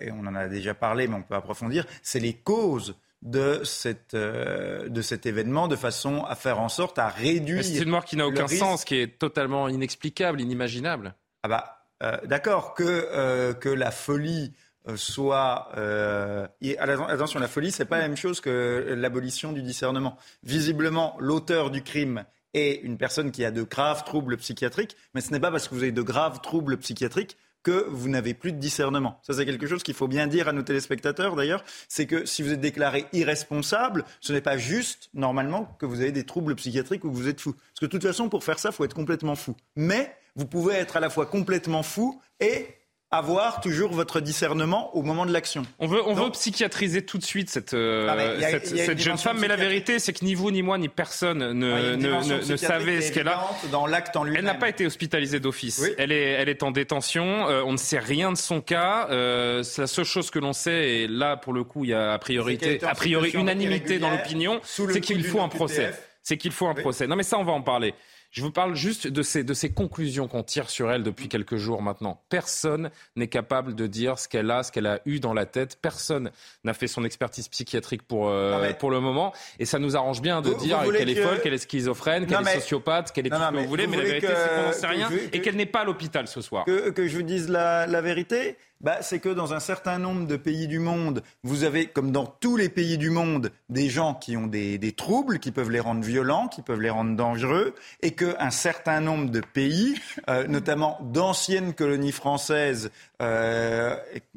et on en a déjà parlé, mais on peut approfondir, c'est les causes de, cette, de cet événement de façon à faire en sorte à réduire. C'est une mort qui n'a aucun sens, qui est totalement inexplicable, inimaginable. Ah bah, d'accord, que, que la folie soit euh, attention la folie c'est pas la même chose que l'abolition du discernement visiblement l'auteur du crime est une personne qui a de graves troubles psychiatriques mais ce n'est pas parce que vous avez de graves troubles psychiatriques que vous n'avez plus de discernement. Ça, c'est quelque chose qu'il faut bien dire à nos téléspectateurs, d'ailleurs. C'est que si vous êtes déclaré irresponsable, ce n'est pas juste, normalement, que vous avez des troubles psychiatriques ou que vous êtes fou. Parce que de toute façon, pour faire ça, il faut être complètement fou. Mais vous pouvez être à la fois complètement fou et avoir toujours votre discernement au moment de l'action. On veut, on veut psychiatriser tout de suite cette, euh, ah, cette, jeune femme, mais la vérité, c'est que ni vous, ni moi, ni personne ne, ah, ne, ne, savait ce qu'elle a. Dans l'acte en lui Elle n'a pas été hospitalisée d'office. Elle, est, elle est en détention. Euh, on ne sait rien de son cas. Euh, la seule chose que l'on sait, et là, pour le coup, il y a a priori, a priori unanimité dans l'opinion, c'est qu'il faut un procès. C'est qu'il faut un procès. Non, mais ça, on va en parler. Je vous parle juste de ces, de ces conclusions qu'on tire sur elle depuis quelques jours maintenant. Personne n'est capable de dire ce qu'elle a, ce qu'elle a eu dans la tête. Personne n'a fait son expertise psychiatrique pour, euh, pour le moment. Et ça nous arrange bien de dire qu'elle est folle, qu'elle est schizophrène, qu'elle est sociopathe, qu'elle est tout ce que vous voulez. Mais la vérité, c'est qu'on n'en sait rien et qu'elle n'est pas à l'hôpital ce soir. Que, que je vous dise la, la vérité? Bah, c'est que dans un certain nombre de pays du monde, vous avez, comme dans tous les pays du monde, des gens qui ont des, troubles, qui peuvent les rendre violents, qui peuvent les rendre dangereux, et qu'un certain nombre de pays, euh, notamment d'anciennes colonies françaises, euh,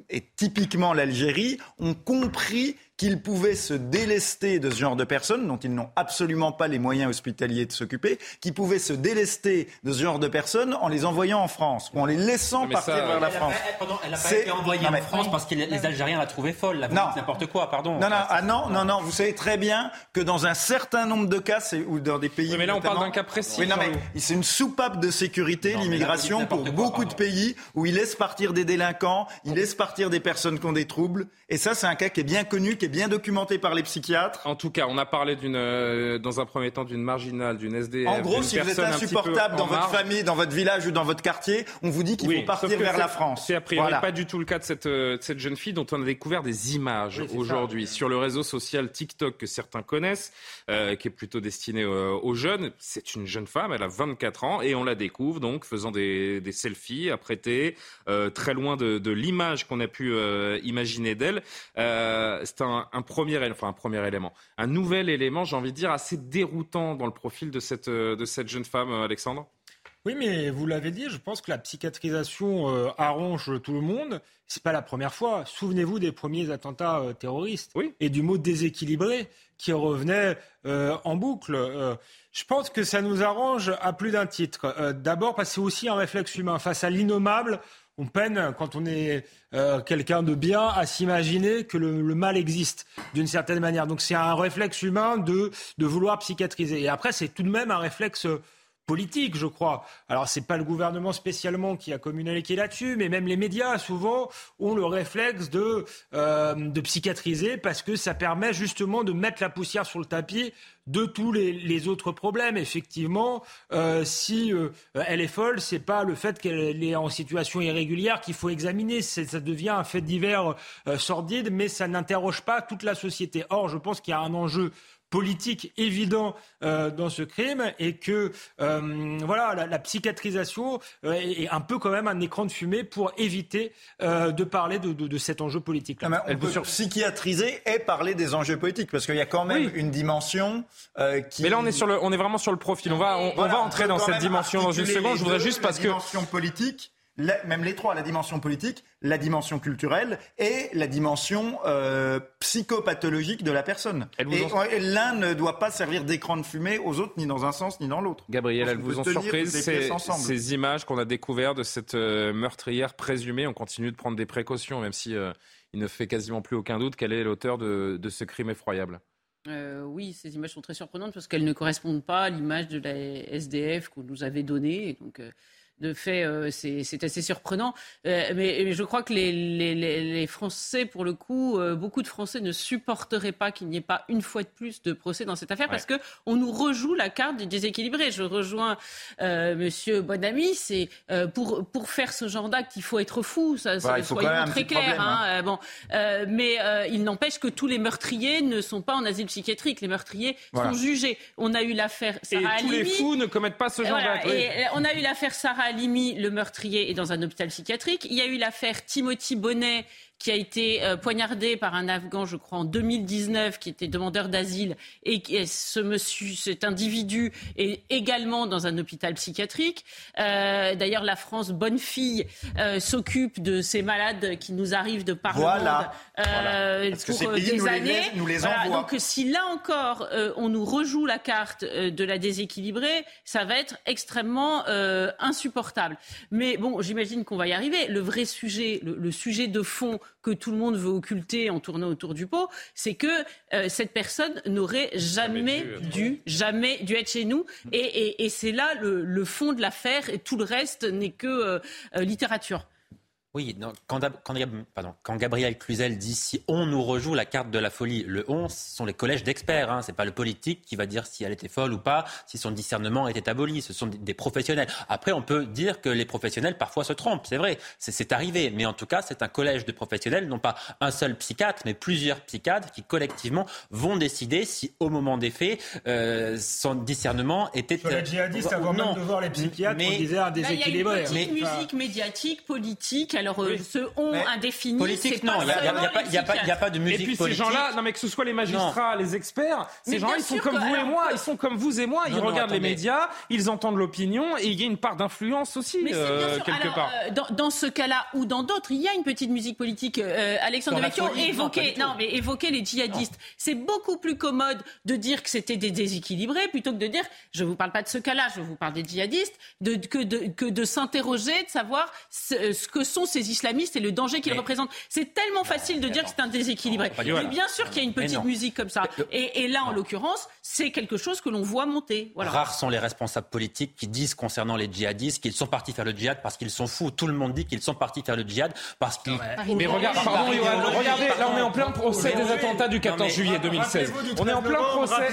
et, typiquement l'Algérie, ont compris qu'ils pouvaient se délester de ce genre de personnes dont ils n'ont absolument pas les moyens hospitaliers de s'occuper, qu'ils pouvaient se délester de ce genre de personnes en les envoyant en France ou en les laissant partir vers la France. Elle n'a pas, été envoyée en France parce que les Algériens la trouvaient folle. La n'importe quoi, pardon. Non, non, ah non, non, non. Vous savez très bien que dans un certain nombre de cas, ou dans des pays. mais là, on parle d'un cas précis. Oui, non, mais c'est une soupape de sécurité, l'immigration, pour beaucoup de pays où il laisse partir des délinquants, il laisse partir des personnes qui ont des troubles. Et ça, c'est un cas qui est bien connu, qui est bien documenté par les psychiatres. En tout cas, on a parlé d'une, euh, dans un premier temps d'une marginale, d'une SDF. En gros, si vous êtes insupportable dans votre famille, dans votre village ou dans votre quartier, on vous dit qu'il faut partir vers la France. C'est a priori pas du tout le cas de cette, euh, de cette jeune fille dont on a découvert des images aujourd'hui sur le réseau social TikTok que certains connaissent, euh, qui est plutôt destiné aux jeunes. C'est une jeune femme, elle a 24 ans et on la découvre donc faisant des, des selfies apprêtés, très loin de, de l'image qu'on a pu imaginer d'elle. Euh, c'est un, premier, enfin un premier élément, un nouvel élément, j'ai envie de dire, assez déroutant dans le profil de cette, euh, de cette jeune femme, euh, Alexandre. Oui, mais vous l'avez dit, je pense que la psychiatrisation arrange tout le monde. C'est pas la première fois. Souvenez-vous des premiers attentats terroristes et du mot déséquilibré qui revenait en boucle. je pense que ça nous arrange à plus d'un titre. D'abord parce que c'est aussi un réflexe humain face à l'innommable on peine, quand on est euh, quelqu'un de bien, à s'imaginer que le, mal existe d'une certaine manière. Donc c'est un réflexe humain de, de vouloir psychiatriser. Et après, c'est tout de même un réflexe politique, je crois. Alors, c'est pas le gouvernement spécialement qui a communiqué là-dessus, mais même les médias, souvent, ont le réflexe de, euh, de psychiatriser parce que ça permet justement de mettre la poussière sur le tapis de tous les, autres problèmes. Effectivement, euh, si euh, elle est folle, c'est pas le fait qu'elle est en situation irrégulière qu'il faut examiner. Ça devient un fait divers sordide, mais ça n'interroge pas toute la société. Or, je pense qu'il y a un enjeu politique évident euh, dans ce crime et que euh, voilà la, psychiatrisation euh, est, un peu quand même un écran de fumée pour éviter de parler de, cet enjeu politique. -là. on peut sur psychiatriser et parler des enjeux politiques parce qu'il y a quand même une dimension qui. Mais là on est sur le, on est vraiment sur le profil. On va, on, va entrer dans cette dimension dans une seconde. Je voudrais juste parce que dimension politique même les trois, la dimension politique, la dimension culturelle et la dimension euh, psychopathologique de la personne. Et, l'un ne doit pas servir d'écran de fumée aux autres, ni dans un sens, ni dans l'autre. Gabriel, elles vous ont surprise ces, ces, images qu'on a découvertes de cette euh, meurtrière présumée? On continue de prendre des précautions, même si euh, il ne fait quasiment plus aucun doute qu'elle est l'auteur de, de, ce crime effroyable. oui, ces images sont très surprenantes parce qu'elles ne correspondent pas à l'image de la SDF qu'on nous avait donnée. Donc, de fait, euh, c'est assez surprenant. Euh, mais, je crois que les, Français, pour le coup, euh, beaucoup de Français ne supporteraient pas qu'il n'y ait pas une fois de plus de procès dans cette affaire parce que on nous rejoue la carte du déséquilibré. Je rejoins Monsieur Bonamy, c'est pour pour faire ce genre d'acte, il faut être fou. Ça, ça soyons très clair. Hein. hein. bon, mais il n'empêche que tous les meurtriers ne sont pas en asile psychiatrique. Les meurtriers sont jugés. On a eu l'affaire Sarah Et tous les fous ne commettent pas ce genre d'acte. On a eu l'affaire Sarah Halimi, le meurtrier, est dans un hôpital psychiatrique. Il y a eu l'affaire Timothy Bonnet, qui a été euh, poignardé par un Afghan, je crois, en 2019, qui était demandeur d'asile, et ce monsieur, cet individu est également dans un hôpital psychiatrique. Euh, D'ailleurs, la France, bonne fille, euh, s'occupe de ces malades qui nous arrivent de par voilà. le monde Parce pour que ces des années. nous les Donc, si là encore on nous rejoue la carte de la déséquilibrée, ça va être extrêmement insupportable. Mais bon, j'imagine qu'on va y arriver. Le vrai sujet, le sujet de fond que tout le monde veut occulter en tournant autour du pot, c'est que euh, cette personne n'aurait jamais, dû, jamais dû être chez nous. Et, c'est là le, fond de l'affaire et tout le reste n'est que euh, euh, littérature. Oui, quand, quand, Gabriel Cluzel dit si on nous rejoue la carte de la folie, le on, ce sont les collèges d'experts. Hein, c'est pas le politique qui va dire si elle était folle ou pas, si son discernement était aboli. Ce sont des, professionnels. Après, on peut dire que les professionnels parfois se trompent. C'est vrai, c'est arrivé. Mais en tout cas, c'est un collège de professionnels, non pas un seul psychiatre, mais plusieurs psychiatres qui collectivement vont décider si, au moment des faits, euh, son discernement était. Sur les djihadistes, avant même de voir les psychiatres, mais, on disait un déséquilibré. Il y a une musique médiatique, politique Alors, euh, ce on indéfini, politique, non, il n'y a, pas de musique Et puis ces gens-là, non mais que ce soit les magistrats, les experts, ces gens-là, ils sont comme vous et moi, ils sont comme vous et moi, ils regardent les médias, ils entendent l'opinion et il y a une part d'influence aussi euh, quelque part. Euh, dans, ce cas-là ou dans d'autres, il y a une petite musique politique. Alexandre Vecchio évoquait, non, mais évoquer les djihadistes. C'est beaucoup plus commode de dire que c'était des déséquilibrés plutôt que de dire, je ne vous parle pas de ce cas-là, je vous parle des djihadistes, de, que de, que de s'interroger, de savoir ce, que sont ces islamistes et le danger qu'ils représentent. C'est tellement facile de dire que c'est un déséquilibré. Mais bien sûr qu'il y a une petite musique comme ça. Et, là, en l'occurrence, c'est quelque chose que l'on voit monter. Voilà. Rares sont les responsables politiques qui disent concernant les djihadistes qu'ils sont partis faire le djihad parce qu'ils sont fous. Tout le monde dit qu'ils sont partis faire le djihad parce qu'ils. Mais regarde, pardon, regardez, là on est en plein procès des attentats du 14 juillet 2016. On est en plein procès.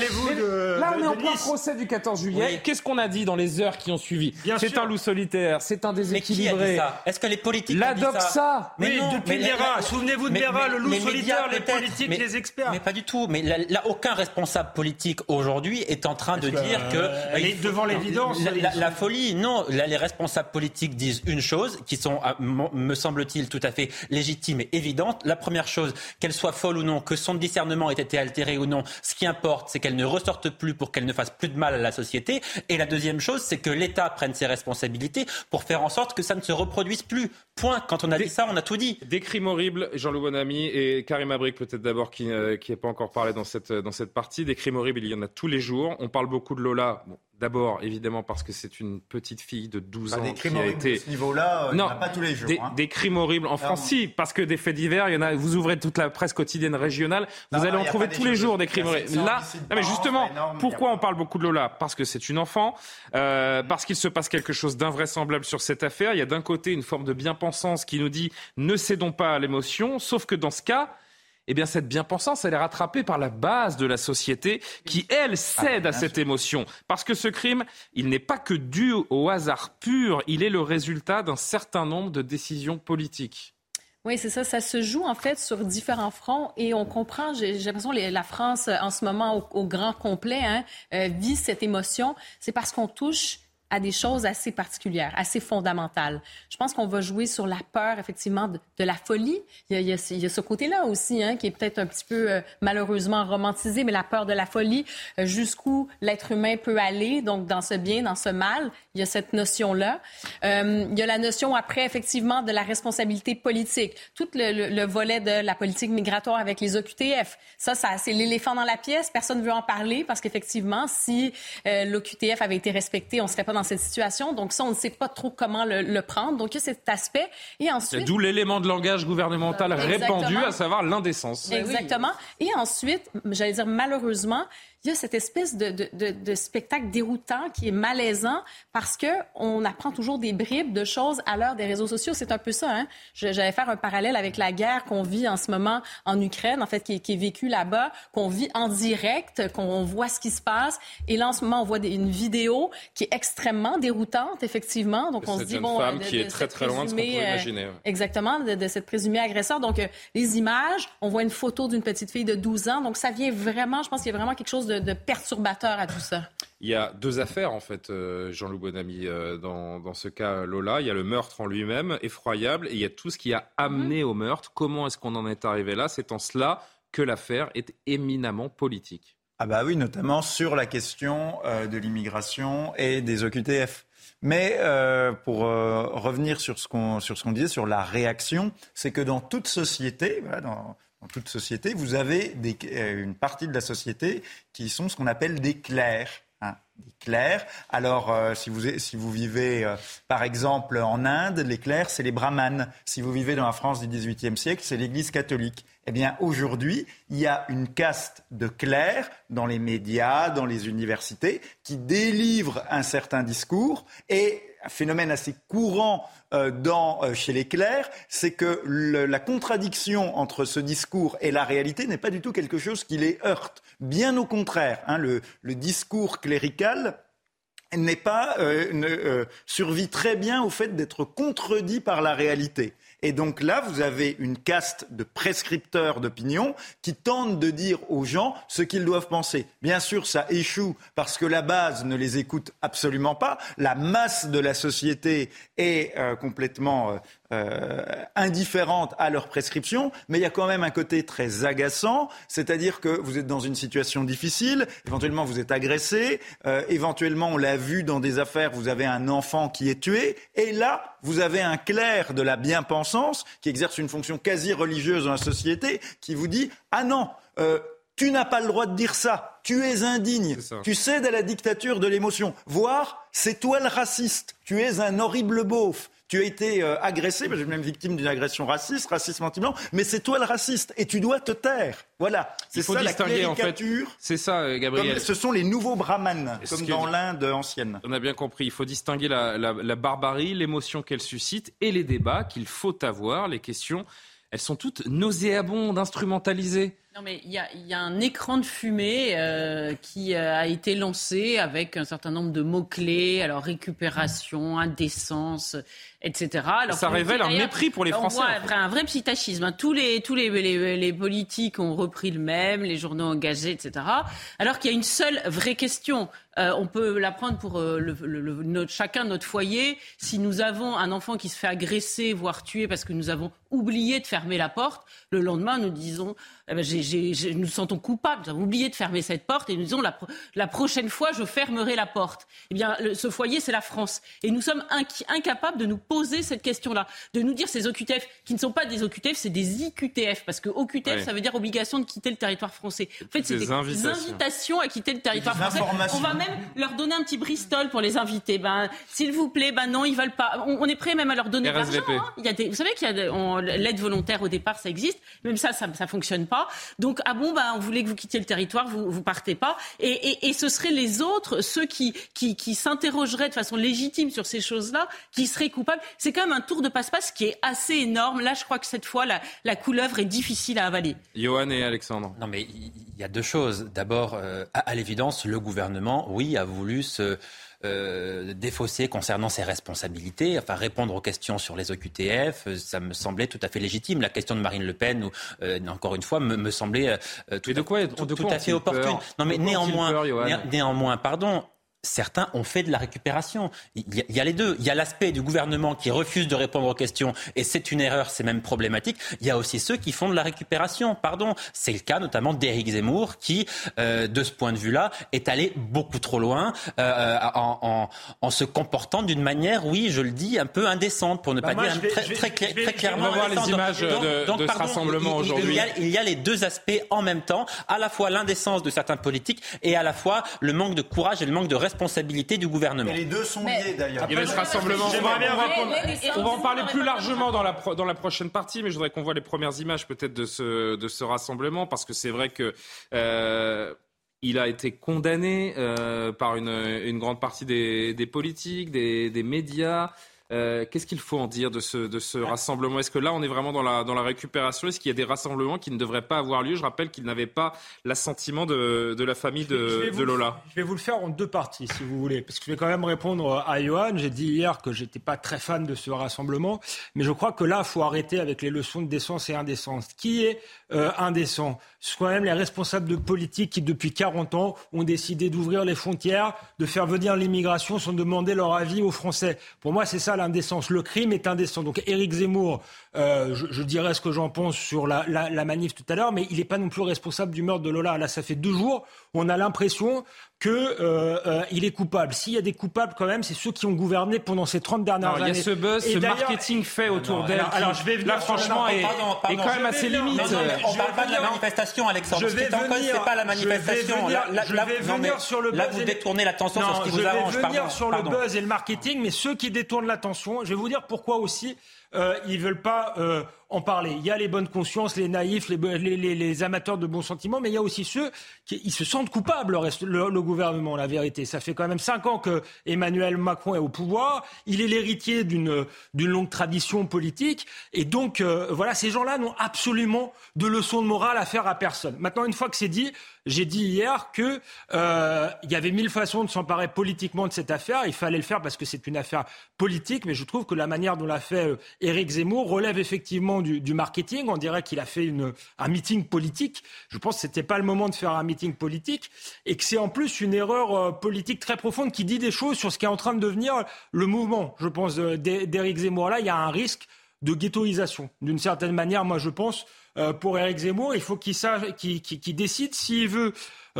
Là on est en plein procès du 14 juillet. Qu'est-ce qu'on a dit dans les heures qui ont suivi? C'est un loup solitaire, c'est un déséquilibré. Est-ce que les politiques La doxa Mais non, depuis Béra, souvenez-vous de Béra, le loup solitaire, les politiques, les experts. Mais pas du tout. Mais là, aucun responsable politique aujourd'hui est en train de dire que. Devant l'évidence. La, folie, non. Là, les responsables politiques disent une chose, qui sont, ah, me semble-t-il, tout à fait légitimes et évidentes. La première chose, qu'elle soit folle ou non, que son discernement ait été altéré ou non, ce qui importe, c'est qu'elle ne ressorte plus pour qu'elle ne fasse plus de mal à la société. Et la deuxième chose, c'est que l'État prenne ses responsabilités pour faire en sorte que ça ne se reproduise plus. Point. Quand on a dit ça, on a tout dit. Des crimes horribles, Jean-Loup Bonamy et Karim Abrik peut-être d'abord qui euh, qui n'est pas encore parlé dans cette dans cette partie. Des crimes horribles, il y en a tous les jours. On parle beaucoup de Lola. D'abord, évidemment, parce que c'est une petite fille de 12 ans qui a été. De ce niveau-là, non, pas tous les jours. Des, hein. des crimes horribles en France, si, parce que des faits divers, il y en a. Vous ouvrez toute la presse quotidienne régionale, vous allez en trouver tous les jours des crimes horribles. Là, non, mais justement, pourquoi on parle beaucoup de Lola? Parce que c'est une enfant, euh, parce qu'il se passe quelque chose d'invraisemblable sur cette affaire. Il y a d'un côté une forme de bien-pensance qui nous dit ne cédons pas à l'émotion, sauf que dans ce cas eh bien cette bien-pensance, elle est rattrapée par la base de la société qui, elle, ah, cède à cette émotion. Parce que ce crime, il n'est pas que dû au hasard pur, il est le résultat d'un certain nombre de décisions politiques. Oui, c'est ça. Ça se joue en fait sur différents fronts et on comprend. J'ai l'impression que la France, en ce moment, au, grand complet, hein, euh, vit cette émotion. C'est parce qu'on touche à des choses assez particulières, assez fondamentales. Je pense qu'on va jouer sur la peur, effectivement, de, la folie. Il y a, ce côté-là aussi, hein, qui est peut-être un petit peu euh, malheureusement romantisé, mais la peur de la folie, euh, jusqu'où l'être humain peut aller, donc dans ce bien, dans ce mal, il y a cette notion-là. Euh, il y a la notion, après, effectivement, de la responsabilité politique. Tout le, volet de la politique migratoire avec les OQTF, ça, c'est l'éléphant dans la pièce. Personne ne veut en parler parce qu'effectivement, si l'OQTF avait été respecté, on serait pas dans cette situation. Donc ça, on ne sait pas trop comment le, prendre. Donc il y a cet aspect. Et ensuite... D'où l'élément de langage gouvernemental répandu, à savoir l'indécence. Exactement. Et ensuite, j'allais dire malheureusement, il y a cette espèce de, spectacle déroutant qui est malaisant parce que on apprend toujours des bribes de choses à l'heure des réseaux sociaux. C'est un peu ça. Hein? J'allais faire un parallèle avec la guerre qu'on vit en ce moment en Ukraine, en fait, qui, est vécue là-bas, qu'on vit en direct, qu'on voit ce qui se passe. Et là, en ce moment, on voit une vidéo qui est extrêmement déroutante, effectivement. Donc, on se dit, bon... femme qui est très, très loin de ce qu'on peut euh, imaginer. Exactement, de, cette présumée agresseur. Donc, euh, les images, on voit une photo d'une petite fille de 12 ans. Donc, ça vient vraiment, je pense qu'il y a vraiment quelque chose de de, perturbateur à tout ça? Il y a deux affaires, en fait, euh, Jean-Loup Bonamy, euh, dans, dans, ce cas Lola. Il y a le meurtre en lui-même, effroyable, et il y a tout ce qui a amené au meurtre. Comment est-ce qu'on en est arrivé là? C'est en cela que l'affaire est éminemment politique. Ah bah oui, notamment sur la question euh, de l'immigration et des OQTF. Mais pour revenir sur ce qu'on sur ce qu'on disait sur la réaction, c'est que dans toute société, voilà, dans, dans toute société, vous avez des, euh, une partie de la société qui sont ce qu'on appelle des clercs. Hein, des clercs. Alors, euh, si, vous, si vous vivez, euh, par exemple, en Inde, les clercs, c'est les brahmanes. Si vous vivez dans la France du XVIIIe siècle, c'est l'Église catholique. Eh bien, aujourd'hui, il y a une caste de clercs dans les médias, dans les universités, qui délivrent un certain discours et un phénomène assez courant euh, euh, chez les clercs, c'est que la contradiction entre ce discours et la réalité n'est pas du tout quelque chose qui les heurte. Bien au contraire, hein, le, discours clérical n'est pas euh, survit très bien au fait d'être contredit par la réalité. Et donc là, vous avez une caste de prescripteurs d'opinion qui tentent de dire aux gens ce qu'ils doivent penser. Bien sûr, ça échoue parce que la base ne les écoute absolument pas. La masse de la société est euh, complètement euh, indifférentes à leur prescription, mais il y a quand même un côté très agaçant, c'est-à-dire que vous êtes dans une situation difficile, éventuellement vous êtes agressé, euh, éventuellement on l'a vu dans des affaires, vous avez un enfant qui est tué, et là vous avez un clerc de la bien-pensance qui exerce une fonction quasi religieuse dans la société qui vous dit ah non. Euh, tu n'as pas le droit de dire ça. Tu es indigne. Tu cèdes à la dictature de l'émotion. Voire, c'est toi le raciste. Tu es un horrible beauf. Tu as été euh, agressé, je suis même victime d'une agression raciste, racisme anti-blanc, mais c'est toi le raciste et tu dois te taire. Voilà, c'est ça la caricature. c'est ça, euh, Gabriel. ce sont les nouveaux brahmanes, comme dans l'Inde ancienne. On a bien compris, il faut distinguer la, la barbarie, l'émotion qu'elle suscite et les débats qu'il faut avoir, les questions. Elles sont toutes nauséabondes, instrumentalisées. Non, mais il y, a, un écran de fumée euh, qui euh, a été lancé avec un certain nombre de mots-clés, alors récupération, indécence, etc. Alors, ça révèle un mépris pour les Français. On voit un vrai. Hein. Tous, les, tous les, les, politiques ont repris le même, les journaux engagés, etc. Alors qu'il y a une seule vraie question. Euh, on peut la prendre pour le, chacun notre foyer. Si nous avons un enfant qui se fait agresser, voire tuer parce que nous avons oublié de fermer la porte, le lendemain nous disons eh ben, nous nous sentons coupables. Nous avons oublié de fermer cette porte et nous disons la, la prochaine fois, je fermerai la porte. Eh bien, ce foyer, c'est la France. Et nous sommes incapables de nous poser cette question-là, de nous dire ces OQTF qui ne sont pas des OQTF, c'est des IQTF, parce que OQTF, ça veut dire obligation de quitter le territoire français. En fait, c'est des, invitations. à quitter le territoire français. On va même leur donner un petit Bristol pour les inviter. Ben, s'il vous plaît, ben non, ils veulent pas. On, est prêt même à leur donner de l'argent. Hein. Il y a des, vous savez qu'il y a l'aide volontaire au départ, ça existe. Même ça, ça, ça fonctionne pas. Donc, ah bon, bah, on voulait que vous quittiez le territoire, vous, vous partez pas. Et, ce seraient les autres, ceux qui, qui, s'interrogeraient de façon légitime sur ces choses-là, qui seraient coupables. C'est quand même un tour de passe-passe qui est assez énorme. Là, je crois que cette fois, la, la couleuvre est difficile à avaler. Johan et Alexandre. Non, mais il y a deux choses. D'abord, euh, à l'évidence, le gouvernement, oui, a voulu se euh, défausser concernant ses responsabilités, enfin répondre aux questions sur les OQTF, euh, ça me semblait tout à fait légitime. La question de Marine Le Pen, ou, euh, encore une fois, me, semblait tout, de quoi, tout, à fait opportune. Non, mais néanmoins, néanmoins, pardon, certains ont fait de la récupération. Il y, a, les deux. Il y a l'aspect du gouvernement qui refuse de répondre aux questions et c'est une erreur, c'est même problématique. Il y a aussi ceux qui font de la récupération. Pardon, c'est le cas notamment d'Éric Zemmour qui, euh, de ce point de vue-là, est allé beaucoup trop loin euh, en, se comportant d'une manière, oui, je le dis, un peu indécente pour ne bah, pas dire très, clairement. On va voir les images de, ce rassemblement aujourd'hui. Il, y a les deux aspects en même temps, à la fois l'indécence de certains politiques et à la fois le manque de courage et le manque de responsabilité du gouvernement. Et les deux sont liés d'ailleurs. Il y ce rassemblement. On va, en parler plus largement dans la, dans la prochaine partie, mais je voudrais qu'on voit les premières images peut-être de ce, de ce rassemblement, parce que c'est vrai que. Euh, il a été condamné euh, par une, une, grande partie des, des politiques, des, des médias. Euh, qu'est-ce qu'il faut en dire de ce, de ce rassemblement? Est-ce que là, on est vraiment dans la, dans la récupération? Est-ce qu'il y a des rassemblements qui ne devraient pas avoir lieu? Je rappelle qu'il n'avait pas l'assentiment de, de, la famille de, de Lola. Je vais vous le faire en deux parties, si vous voulez, parce que je vais quand même répondre à Johan. J'ai dit hier que j'étais pas très fan de ce rassemblement, mais je crois que là, il faut arrêter avec les leçons de décence et indécence. Qui est euh, indécent? Ce sont quand même les responsables de politique qui, depuis 40 ans, ont décidé d'ouvrir les frontières, de faire venir l'immigration sans demander leur avis aux Français. Pour moi, c'est ça l'indécence. Le crime est indécent. Donc Éric Zemmour, euh, je, dirais ce que j'en pense sur la, la, manif tout à l'heure, mais il n'est pas non plus responsable du meurtre de Lola. Là, ça fait deux jours on a l'impression qu'il euh, euh, est coupable. S'il y a des coupables quand même, c'est ceux qui ont gouverné pendant ces 30 dernières années. Il y a ce buzz, ce marketing fait autour d'elle. Alors, je vais là, franchement, est, quand même assez limite. on ne parle pas de la manifestation, Alexandre. Je vais venir, c'est pas la manifestation. je vais venir sur le buzz. Là, vous détournez l'attention sur ce qui vous arrange. Je vais venir sur le buzz et le marketing, mais ceux qui détournent l'attention, je vais vous dire pourquoi aussi euh, ils veulent pas euh, en parler. Il y a les bonnes consciences, les naïfs, les, amateurs de bons sentiments, mais il y a aussi ceux qui se sentent coupables, le, gouvernement, la vérité. Ça fait quand même cinq ans que Emmanuel Macron est au pouvoir. Il est l'héritier d'une longue tradition politique. Et donc, euh, voilà, ces gens-là n'ont absolument de leçons de morale à faire à personne. Maintenant, une fois que c'est dit, j'ai dit hier qu'il euh, y avait mille façons de s'emparer politiquement de cette affaire. Il fallait le faire parce que c'est une affaire politique, mais je trouve que la manière dont l'a fait euh, Éric Zemmour relève effectivement du, du marketing. On dirait qu'il a fait une, un meeting politique. Je pense que c'était pas le moment de faire un meeting politique et que c'est en plus une erreur euh, politique très profonde qui dit des choses sur ce qui est en train de devenir le mouvement. Je pense d'Éric Zemmour. Là, il y a un risque de ghettoisation. D'une certaine manière, moi je pense, pour Éric Zemmour, il faut qu'il décide s'il veut euh,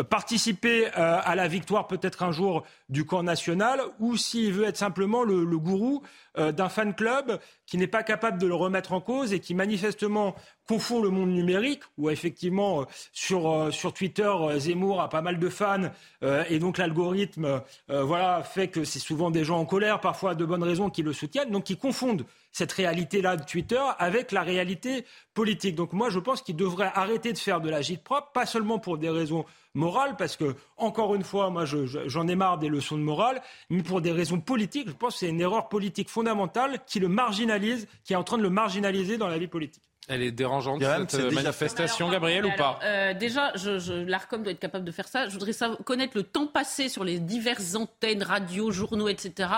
participer euh, à la victoire peut-être un jour du camp national ou s'il veut être simplement le, gourou d'un fan club qui n'est pas capable de le remettre en cause et qui manifestement confond le monde numérique, où effectivement sur, sur Twitter, Zemmour a pas mal de fans et donc l'algorithme voilà, fait que c'est souvent des gens en colère, parfois de bonnes raisons, qui le soutiennent, donc qui confondent cette réalité-là de Twitter avec la réalité politique. Donc moi, je pense qu'il devrait arrêter de faire de la gîte propre, pas seulement pour des raisons morales, parce que, encore une fois, moi, j'en ai marre des leçons de morale, mais pour des raisons politiques. Je pense que c'est une erreur politique fondamentale qui le marginalise, qui est en train de le marginaliser dans la vie politique. Elle est dérangeante, cette euh, manifestation, Gabriel, ou pas euh, Déjà, je, l'ARCOM doit être capable de faire ça. Je voudrais connaître le temps passé sur les diverses antennes, radios, journaux, etc.,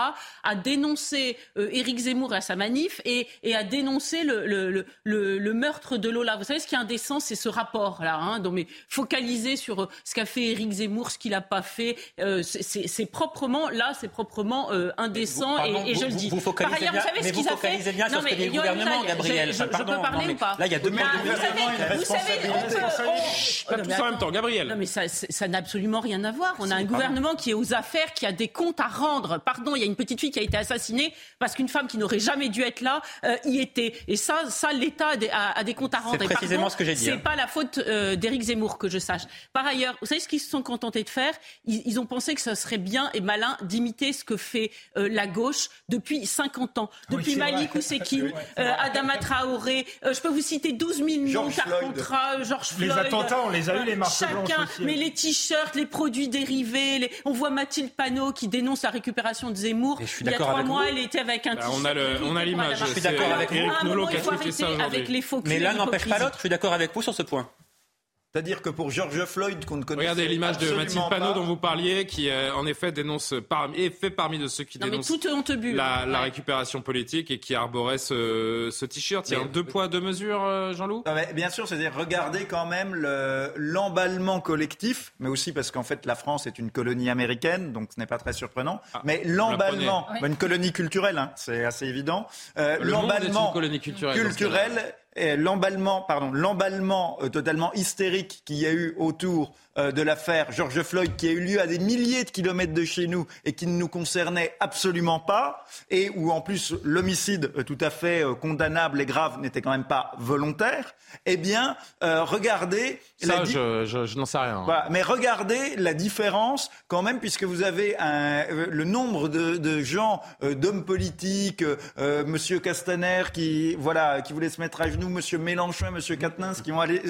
à dénoncer euh, Éric Zemmour et sa manif et, à dénoncer le, meurtre de Lola. Vous savez, ce qui est indécent, c'est ce rapport-là. Hein, donc, mais focaliser sur ce qu'a fait Éric Zemmour, ce qu'il n'a pas fait, c'est proprement, là, c'est proprement indécent et, je le dis. Vous focalisez Par ailleurs, bien, vous savez ce qu'ils ont fait bien sur ce que le gouvernement, Gabriel. Je, peux parler Là, il y a deux Vous savez, on peut... Pas tous en même temps, Gabriel. Non, mais ça n'a absolument rien à voir. On a un gouvernement qui est aux affaires, qui a des comptes à rendre. Pardon, il y a une petite fille qui a été assassinée parce qu'une femme qui n'aurait jamais dû être là euh, y était. Et ça, ça l'État a, des comptes à rendre. C'est précisément ce que j'ai dit. C'est hein. pas la faute euh, d'Éric Zemmour, que je sache. Par ailleurs, vous savez ce qu'ils se sont contentés de faire? Ils, ont pensé que ce serait bien et malin d'imiter ce que fait euh, la gauche depuis 50 ans. Depuis Malik Oussekine, Adama Traoré, je peux vous citer 12 000 noms Carpentras, Georges Floyd. Les attentats, on les a eu, les Chacun, mais les t-shirts, les produits dérivés. On voit Mathilde Panot qui dénonce la récupération de Zemmour. Il y a trois mois, elle était avec un bah, t-shirt. on a l'image. Je suis d'accord avec Eric Nolot qui a tweeté ça aujourd'hui. Mais l'un n'empêche pas l'autre. Je suis d'accord avec vous sur ce point. C'est-à-dire que pour George Floyd, qu'on ne connaît Regardez l'image de Mathilde Panot dont vous parliez, qui euh, en effet dénonce parmi, et fait parmi de ceux qui dénoncent la, la, récupération politique et qui arborait ce, ce t-shirt. Il y a un deux poids, deux mesures, euh, Jean-Loup? Bien sûr, c'est-à-dire regarder quand même l'emballement collectif, mais aussi parce qu'en fait la France est une colonie américaine, donc ce n'est pas très surprenant. Ah, mais l'emballement, une colonie culturelle, hein, c'est assez évident. Euh, l'emballement culturel, culturel l'emballement, pardon, l'emballement euh, totalement hystérique qu'il y a eu autour euh, de l'affaire George Floyd qui a eu lieu à des milliers de kilomètres de chez nous et qui ne nous concernait absolument pas, et où en plus l'homicide euh, tout à fait euh, condamnable et grave n'était quand même pas volontaire, eh bien, regardez... Ça, je, je, n'en sais rien. mais regardez la différence quand même, puisque vous avez un, le nombre de, de gens, d'hommes politiques, Monsieur Castaner qui, voilà, qui voulait se mettre à genoux, Monsieur Mélenchon et Monsieur Quatennens qui, vont aller,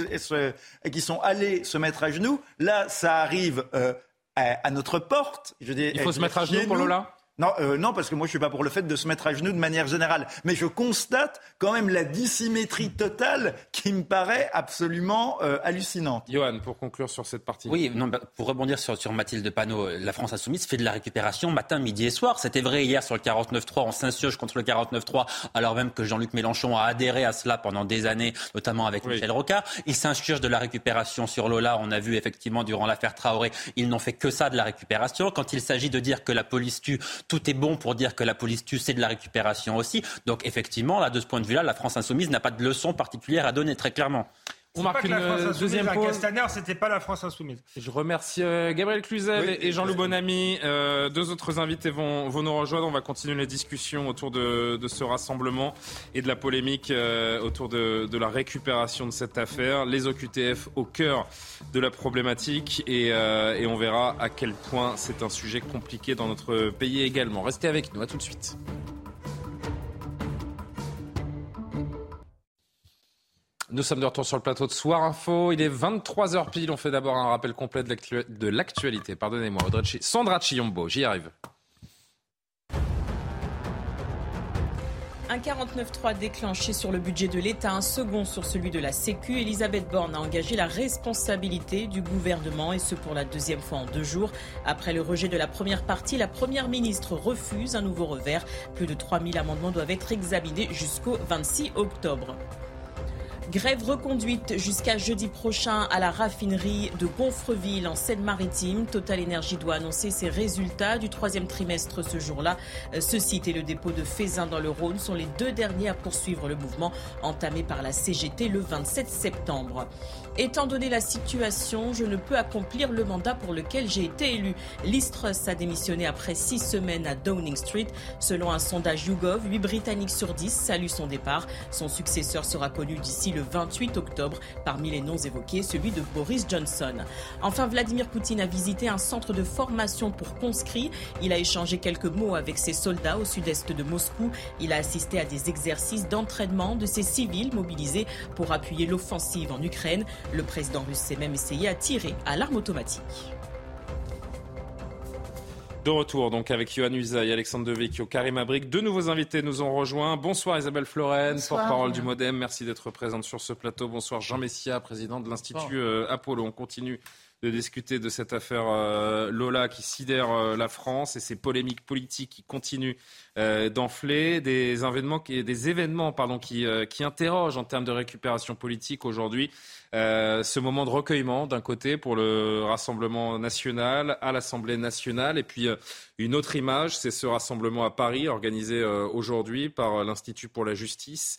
qui sont allés se mettre à genoux. Là, ça arrive euh, à, notre porte. Je dis, Il faut se mettre à genoux pour Lola non, euh, non, parce que moi je suis pas pour le fait de se mettre à genoux de manière générale, mais je constate quand même la dissymétrie totale qui me paraît absolument euh, hallucinante. Johan, pour conclure sur cette partie. Oui, non, bah, pour rebondir sur, sur Mathilde Panot, la France insoumise fait de la récupération matin, midi et soir. C'était vrai hier sur le 49.3, on s'insurge contre le 49.3, alors même que Jean-Luc Mélenchon a adhéré à cela pendant des années, notamment avec Michel Rocard. Il s'insurge de la récupération sur Lola. On a vu effectivement durant l'affaire Traoré, ils n'ont fait que ça de la récupération. Quand il s'agit de dire que la police tue tout est bon pour dire que la police tue, c'est de la récupération aussi. Donc effectivement, là, de ce point de vue-là, la France insoumise n'a pas de leçon particulière à donner très clairement. On marque une deuxième pause. Castaner, c'était pas la France insoumise. Je remercie euh, Gabriel Cluzel et Jean-Loup Bonamy. Euh, deux autres invités vont, vont, nous rejoindre. On va continuer les discussions autour de, de ce rassemblement et de la polémique euh, autour de, de, la récupération de cette affaire. Les OQTF au cœur de la problématique et, et on verra à quel point c'est un sujet compliqué dans notre pays également. Restez avec nous. À tout de suite. Nous sommes de retour sur le plateau de Soir Info. Il est 23h pile. On fait d'abord un rappel complet de l'actualité. Pardonnez-moi, Sandra Chiombo, j'y arrive. Un 49.3 déclenché sur le budget de l'État, un second sur celui de la Sécu. Elisabeth Borne a engagé la responsabilité du gouvernement et ce pour la deuxième fois en deux jours. Après le rejet de la première partie, la première ministre refuse un nouveau revers. Plus de 3000 amendements doivent être examinés jusqu'au 26 octobre. Grève reconduite jusqu'à jeudi prochain à la raffinerie de Gonfreville en Seine-Maritime. Total Énergie doit annoncer ses résultats du troisième trimestre ce jour-là. Ce site et le dépôt de Fézin dans le Rhône sont les deux derniers à poursuivre le mouvement entamé par la CGT le 27 septembre. Étant donné la situation, je ne peux accomplir le mandat pour lequel j'ai été élu. Listros a démissionné après six semaines à Downing Street. Selon un sondage YouGov, 8 Britanniques sur 10 saluent son départ. Son successeur sera connu d'ici le 28 octobre. Parmi les noms évoqués, celui de Boris Johnson. Enfin, Vladimir Poutine a visité un centre de formation pour conscrits. Il a échangé quelques mots avec ses soldats au sud-est de Moscou. Il a assisté à des exercices d'entraînement de ses civils mobilisés pour appuyer l'offensive en Ukraine. Le président russe s'est même essayé à tirer à l'arme automatique. De retour donc avec Yohann Usaï, Alexandre Devecchio, Karim Abrik. Deux nouveaux invités nous ont rejoints. Bonsoir Isabelle Floren, porte-parole du Modem. Merci d'être présente sur ce plateau. Bonsoir Jean Messia, président de l'Institut euh, Apollo. On continue de discuter de cette affaire euh, Lola qui sidère euh, la France et ces polémiques politiques qui continuent d'enfler, des événements, des événements pardon, qui, qui interrogent en termes de récupération politique aujourd'hui. Euh, ce moment de recueillement d'un côté pour le Rassemblement national à l'Assemblée nationale et puis euh, une autre image, c'est ce rassemblement à Paris organisé euh, aujourd'hui par l'Institut pour la justice,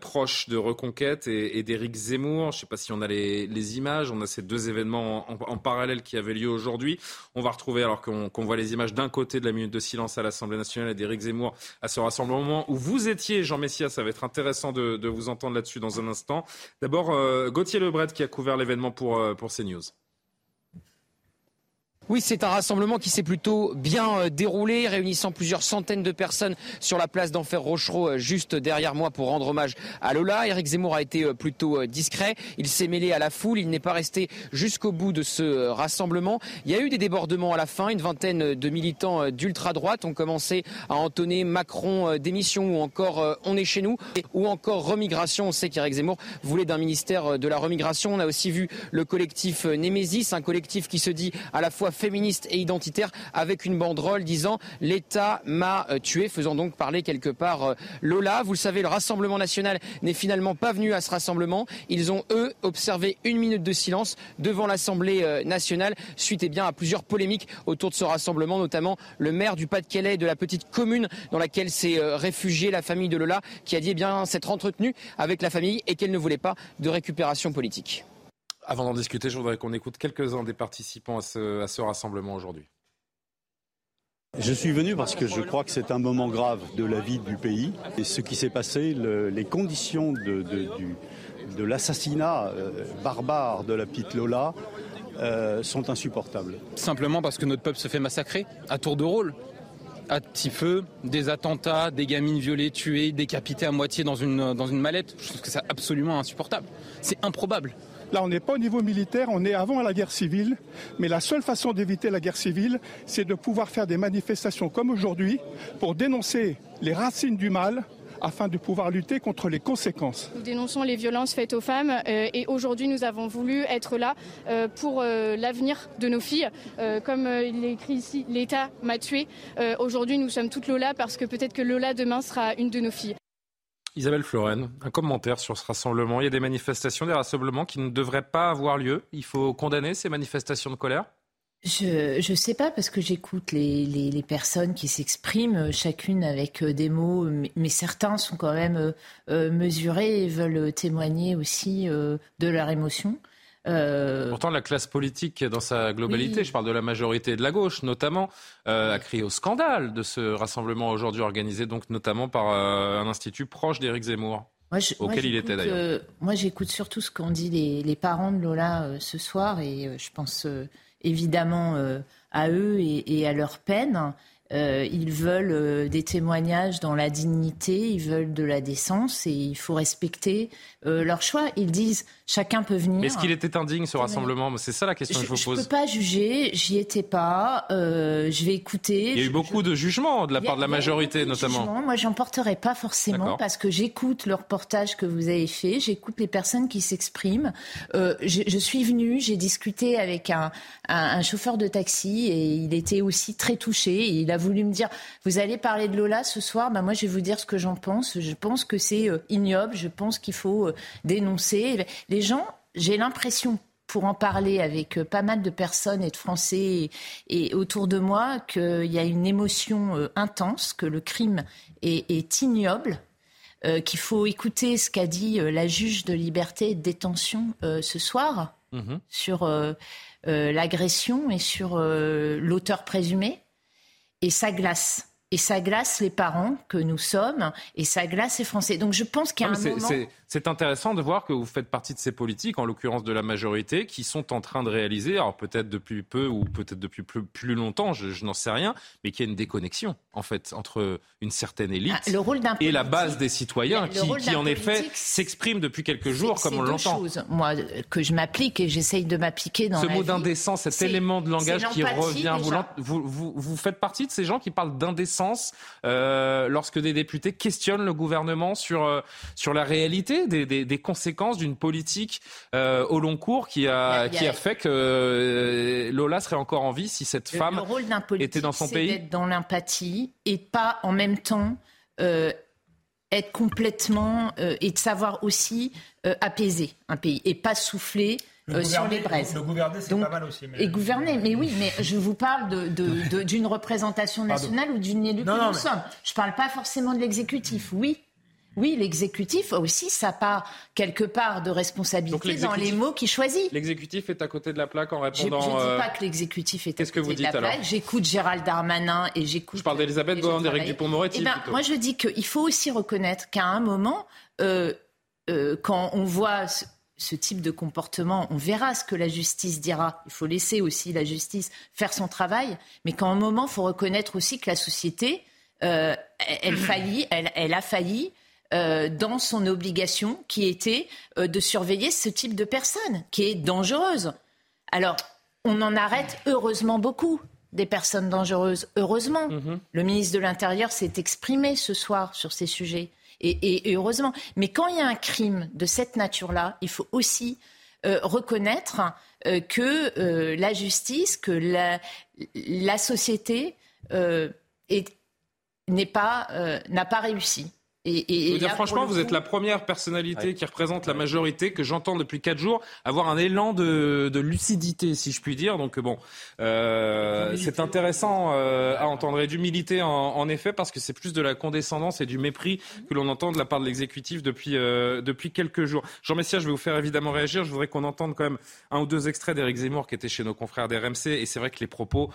proche de Reconquête et, d'Éric Zemmour. Je ne sais pas si on a les, images, on a ces deux événements en, parallèle qui avaient lieu aujourd'hui. On va retrouver, alors qu'on voit les images d'un côté de la minute de silence à l'Assemblée nationale et d'Éric Zemmour à ce rassemblement où vous étiez, Jean Messia, ça va être intéressant de, vous entendre là-dessus dans un instant. D'abord, Gauthier Lebret qui a couvert l'événement pour, euh, pour CNews. Oui, c'est un rassemblement qui s'est plutôt bien euh, déroulé, réunissant plusieurs centaines de personnes sur la place d'Enfer Rochereau, euh, juste derrière moi, pour rendre hommage à Lola. Eric Zemmour a été euh, plutôt discret. Il s'est mêlé à la foule. Il n'est pas resté jusqu'au bout de ce rassemblement. Il y a eu des débordements à la fin. Une vingtaine de militants d'ultra-droite ont commencé à entonner Macron démission ou encore on est chez nous ou encore remigration. On sait qu'Eric Zemmour voulait d'un ministère de la remigration. On a aussi vu le collectif Némésis, un collectif qui se dit à la fois féministe et identitaire avec une banderole disant l'État m'a euh, tué, faisant donc parler quelque part euh, Lola. Vous le savez, le Rassemblement national n'est finalement pas venu à ce rassemblement. Ils ont, eux, observé une minute de silence devant l'Assemblée euh, nationale suite eh à plusieurs polémiques autour de ce rassemblement, notamment le maire du Pas-de-Calais de la petite commune dans laquelle s'est réfugiée la famille de Lola qui a dit eh bien s'être entretenue avec la famille et qu'elle ne voulait pas de récupération politique. Avant d'en discuter, je voudrais qu'on écoute quelques-uns des participants à ce, rassemblement aujourd'hui. Je suis venu parce que je crois que c'est un moment grave de la vie du pays. Et ce qui s'est passé, les conditions de, l'assassinat euh, barbare de la petite Lola euh, sont insupportables. Simplement parce que notre peuple se fait massacrer à tour de rôle. À petit feu, des attentats, des gamines violées, tuées, décapitées à moitié dans une, dans une mallette. Je trouve que c'est absolument insupportable. C'est improbable. Là, on n'est pas au niveau militaire, on est avant la guerre civile. Mais la seule façon d'éviter la guerre civile, c'est de pouvoir faire des manifestations comme aujourd'hui pour dénoncer les racines du mal, afin de pouvoir lutter contre les conséquences. Nous dénonçons les violences faites aux femmes euh, et aujourd'hui nous avons voulu être là euh, pour euh, l'avenir de nos filles. comme il est écrit ici, l'État m'a tué. aujourd'hui nous sommes toutes Lola parce que peut-être que Lola demain sera une de nos filles. Isabelle Floren, un commentaire sur ce rassemblement. Il y a des manifestations, des rassemblements qui ne devraient pas avoir lieu. Il faut condamner ces manifestations de colère? Je ne sais pas parce que j'écoute les, personnes qui s'expriment, chacune avec euh, des mots, mais, certains sont quand même euh, euh, mesurés et veulent témoigner aussi de leur émotion. Euh... Pourtant, la classe politique dans sa globalité, je parle de la majorité de la gauche notamment, euh, a crié au scandale de ce rassemblement aujourd'hui organisé donc notamment par euh, un institut proche d'Éric Zemmour. auquel il était d'ailleurs. Moi, j'écoute surtout ce qu'ont dit les, les, parents de Lola ce soir et je pense évidemment à eux et, et, à leur peine. Euh, ils veulent euh, des témoignages dans la dignité, ils veulent de la décence et il faut respecter euh, leur choix. Ils disent chacun peut venir. Est-ce qu'il était indigne ce rassemblement C'est ça la question que je vous pose. Je ne peux pas juger, j'y étais pas. je vais écouter. Il y a eu beaucoup de jugements de la part de la majorité notamment. Moi, j'en porterai pas forcément parce que j'écoute le reportage que vous avez fait, j'écoute les personnes qui s'expriment. Je, je, suis venue, j'ai discuté avec un, un, un, chauffeur de taxi et il était aussi très touché. Et il a voulu me dire, vous allez parler de Lola ce soir, bah moi je vais vous dire ce que j'en pense. Je pense que c'est ignoble, je pense qu'il faut dénoncer. Les gens, j'ai l'impression pour en parler avec euh, pas mal de personnes et de Français et, autour de moi qu'il y a une émotion euh, intense, que le crime est, ignoble, euh, qu'il faut écouter ce qu'a dit la juge de liberté et de détention ce soir mhm. sur l'agression et sur l'auteur présumé. Et ça glace et ça glace les parents que nous sommes, et ça glace les Français. Donc je pense qu'il y a un moment... C'est intéressant de voir que vous faites partie de ces politiques, en l'occurrence de la majorité, qui sont en train de réaliser, alors peut-être depuis peu ou peut-être depuis plus, plus longtemps, je, n'en sais rien, mais qu'il y a une déconnexion, en fait, entre une certaine élite ah, et la base des citoyens, qui, qui en effet s'exprime depuis quelques jours, comme on l'entend. Moi, que je m'applique et j'essaye de m'appliquer dans Ce la mot d'indécence, cet élément de langage qui revient, vous, vous, vous, faites partie de ces gens qui parlent euh, lorsque des députés questionnent le gouvernement sur, euh, sur la réalité des, conséquences d'une politique euh, au long cours qui a, qui a fait que Lola serait encore en vie si cette femme était dans son pays. d'être dans l'empathie et pas en même temps être complètement et de savoir aussi apaiser un pays et pas souffler sur les braises. Le gouverner, c'est pas mal aussi. Et gouverner, mais oui, mais je vous parle d'une représentation nationale ou d'une élue que nous sommes. Je ne parle pas forcément de l'exécutif, oui, oui, l'exécutif aussi ça part quelque part de responsabilité dans les mots qu'il choisit. L'exécutif est à côté de la plaque en répondant. Je ne dis euh, pas que l'exécutif est à côté que vous de la plaque. J'écoute Gérald Darmanin et j'écoute. Je parle d'Elisabeth Borne, d'Éric Dupont-Moretti. Eh ben, moi, je dis qu'il faut aussi reconnaître qu'à un moment, euh, euh, quand on voit ce, type de comportement, on verra ce que la justice dira. Il faut laisser aussi la justice faire son travail, mais qu'à un moment, il faut reconnaître aussi que la société, elle, faillit, elle a failli. Euh, dans son obligation qui était euh, de surveiller ce type de personne qui est dangereuse. Alors, on en arrête heureusement beaucoup des personnes dangereuses. Heureusement, mhm. le ministre de l'Intérieur s'est exprimé ce soir sur ces sujets. Et, heureusement. Mais quand il y a un crime de cette nature-là, il faut aussi euh, reconnaître que la justice, que la, la société n'a pas, pas réussi. Et, dire, franchement, vous êtes la première personnalité qui représente la majorité que j'entends depuis quatre jours avoir un élan de, lucidité, si je puis dire. Donc bon, euh, c'est intéressant euh, à entendre et d'humilité en, effet parce que c'est plus de la condescendance et du mépris que l'on entend de la part de l'exécutif depuis euh, depuis quelques jours. Jean Messia, je vais vous faire évidemment réagir. Je voudrais qu'on entende quand même un ou deux extraits d'Éric Zemmour qui était chez nos confrères d'RMC et c'est vrai que les propos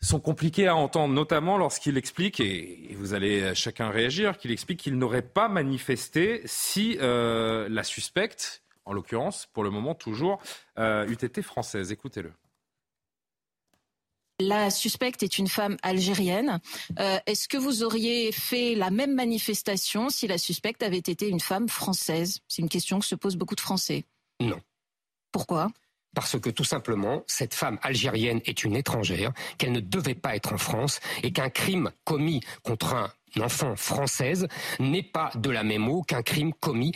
sont compliqués à entendre, notamment lorsqu'il explique, et vous allez chacun réagir, qu'il explique qu'il n'aurait pas manifesté si euh, la suspecte, en l'occurrence, pour le moment toujours, euh, eût été française. Écoutez-le. La suspecte est une femme algérienne. Euh, est-ce que vous auriez fait la même manifestation si la suspecte avait été une femme française? C'est une question que se posent beaucoup de Français. Non. Pourquoi? Parce que tout simplement, cette femme algérienne est une étrangère, qu'elle ne devait pas être en France et qu'un crime commis contre un enfant française n'est pas de la même eau qu'un crime commis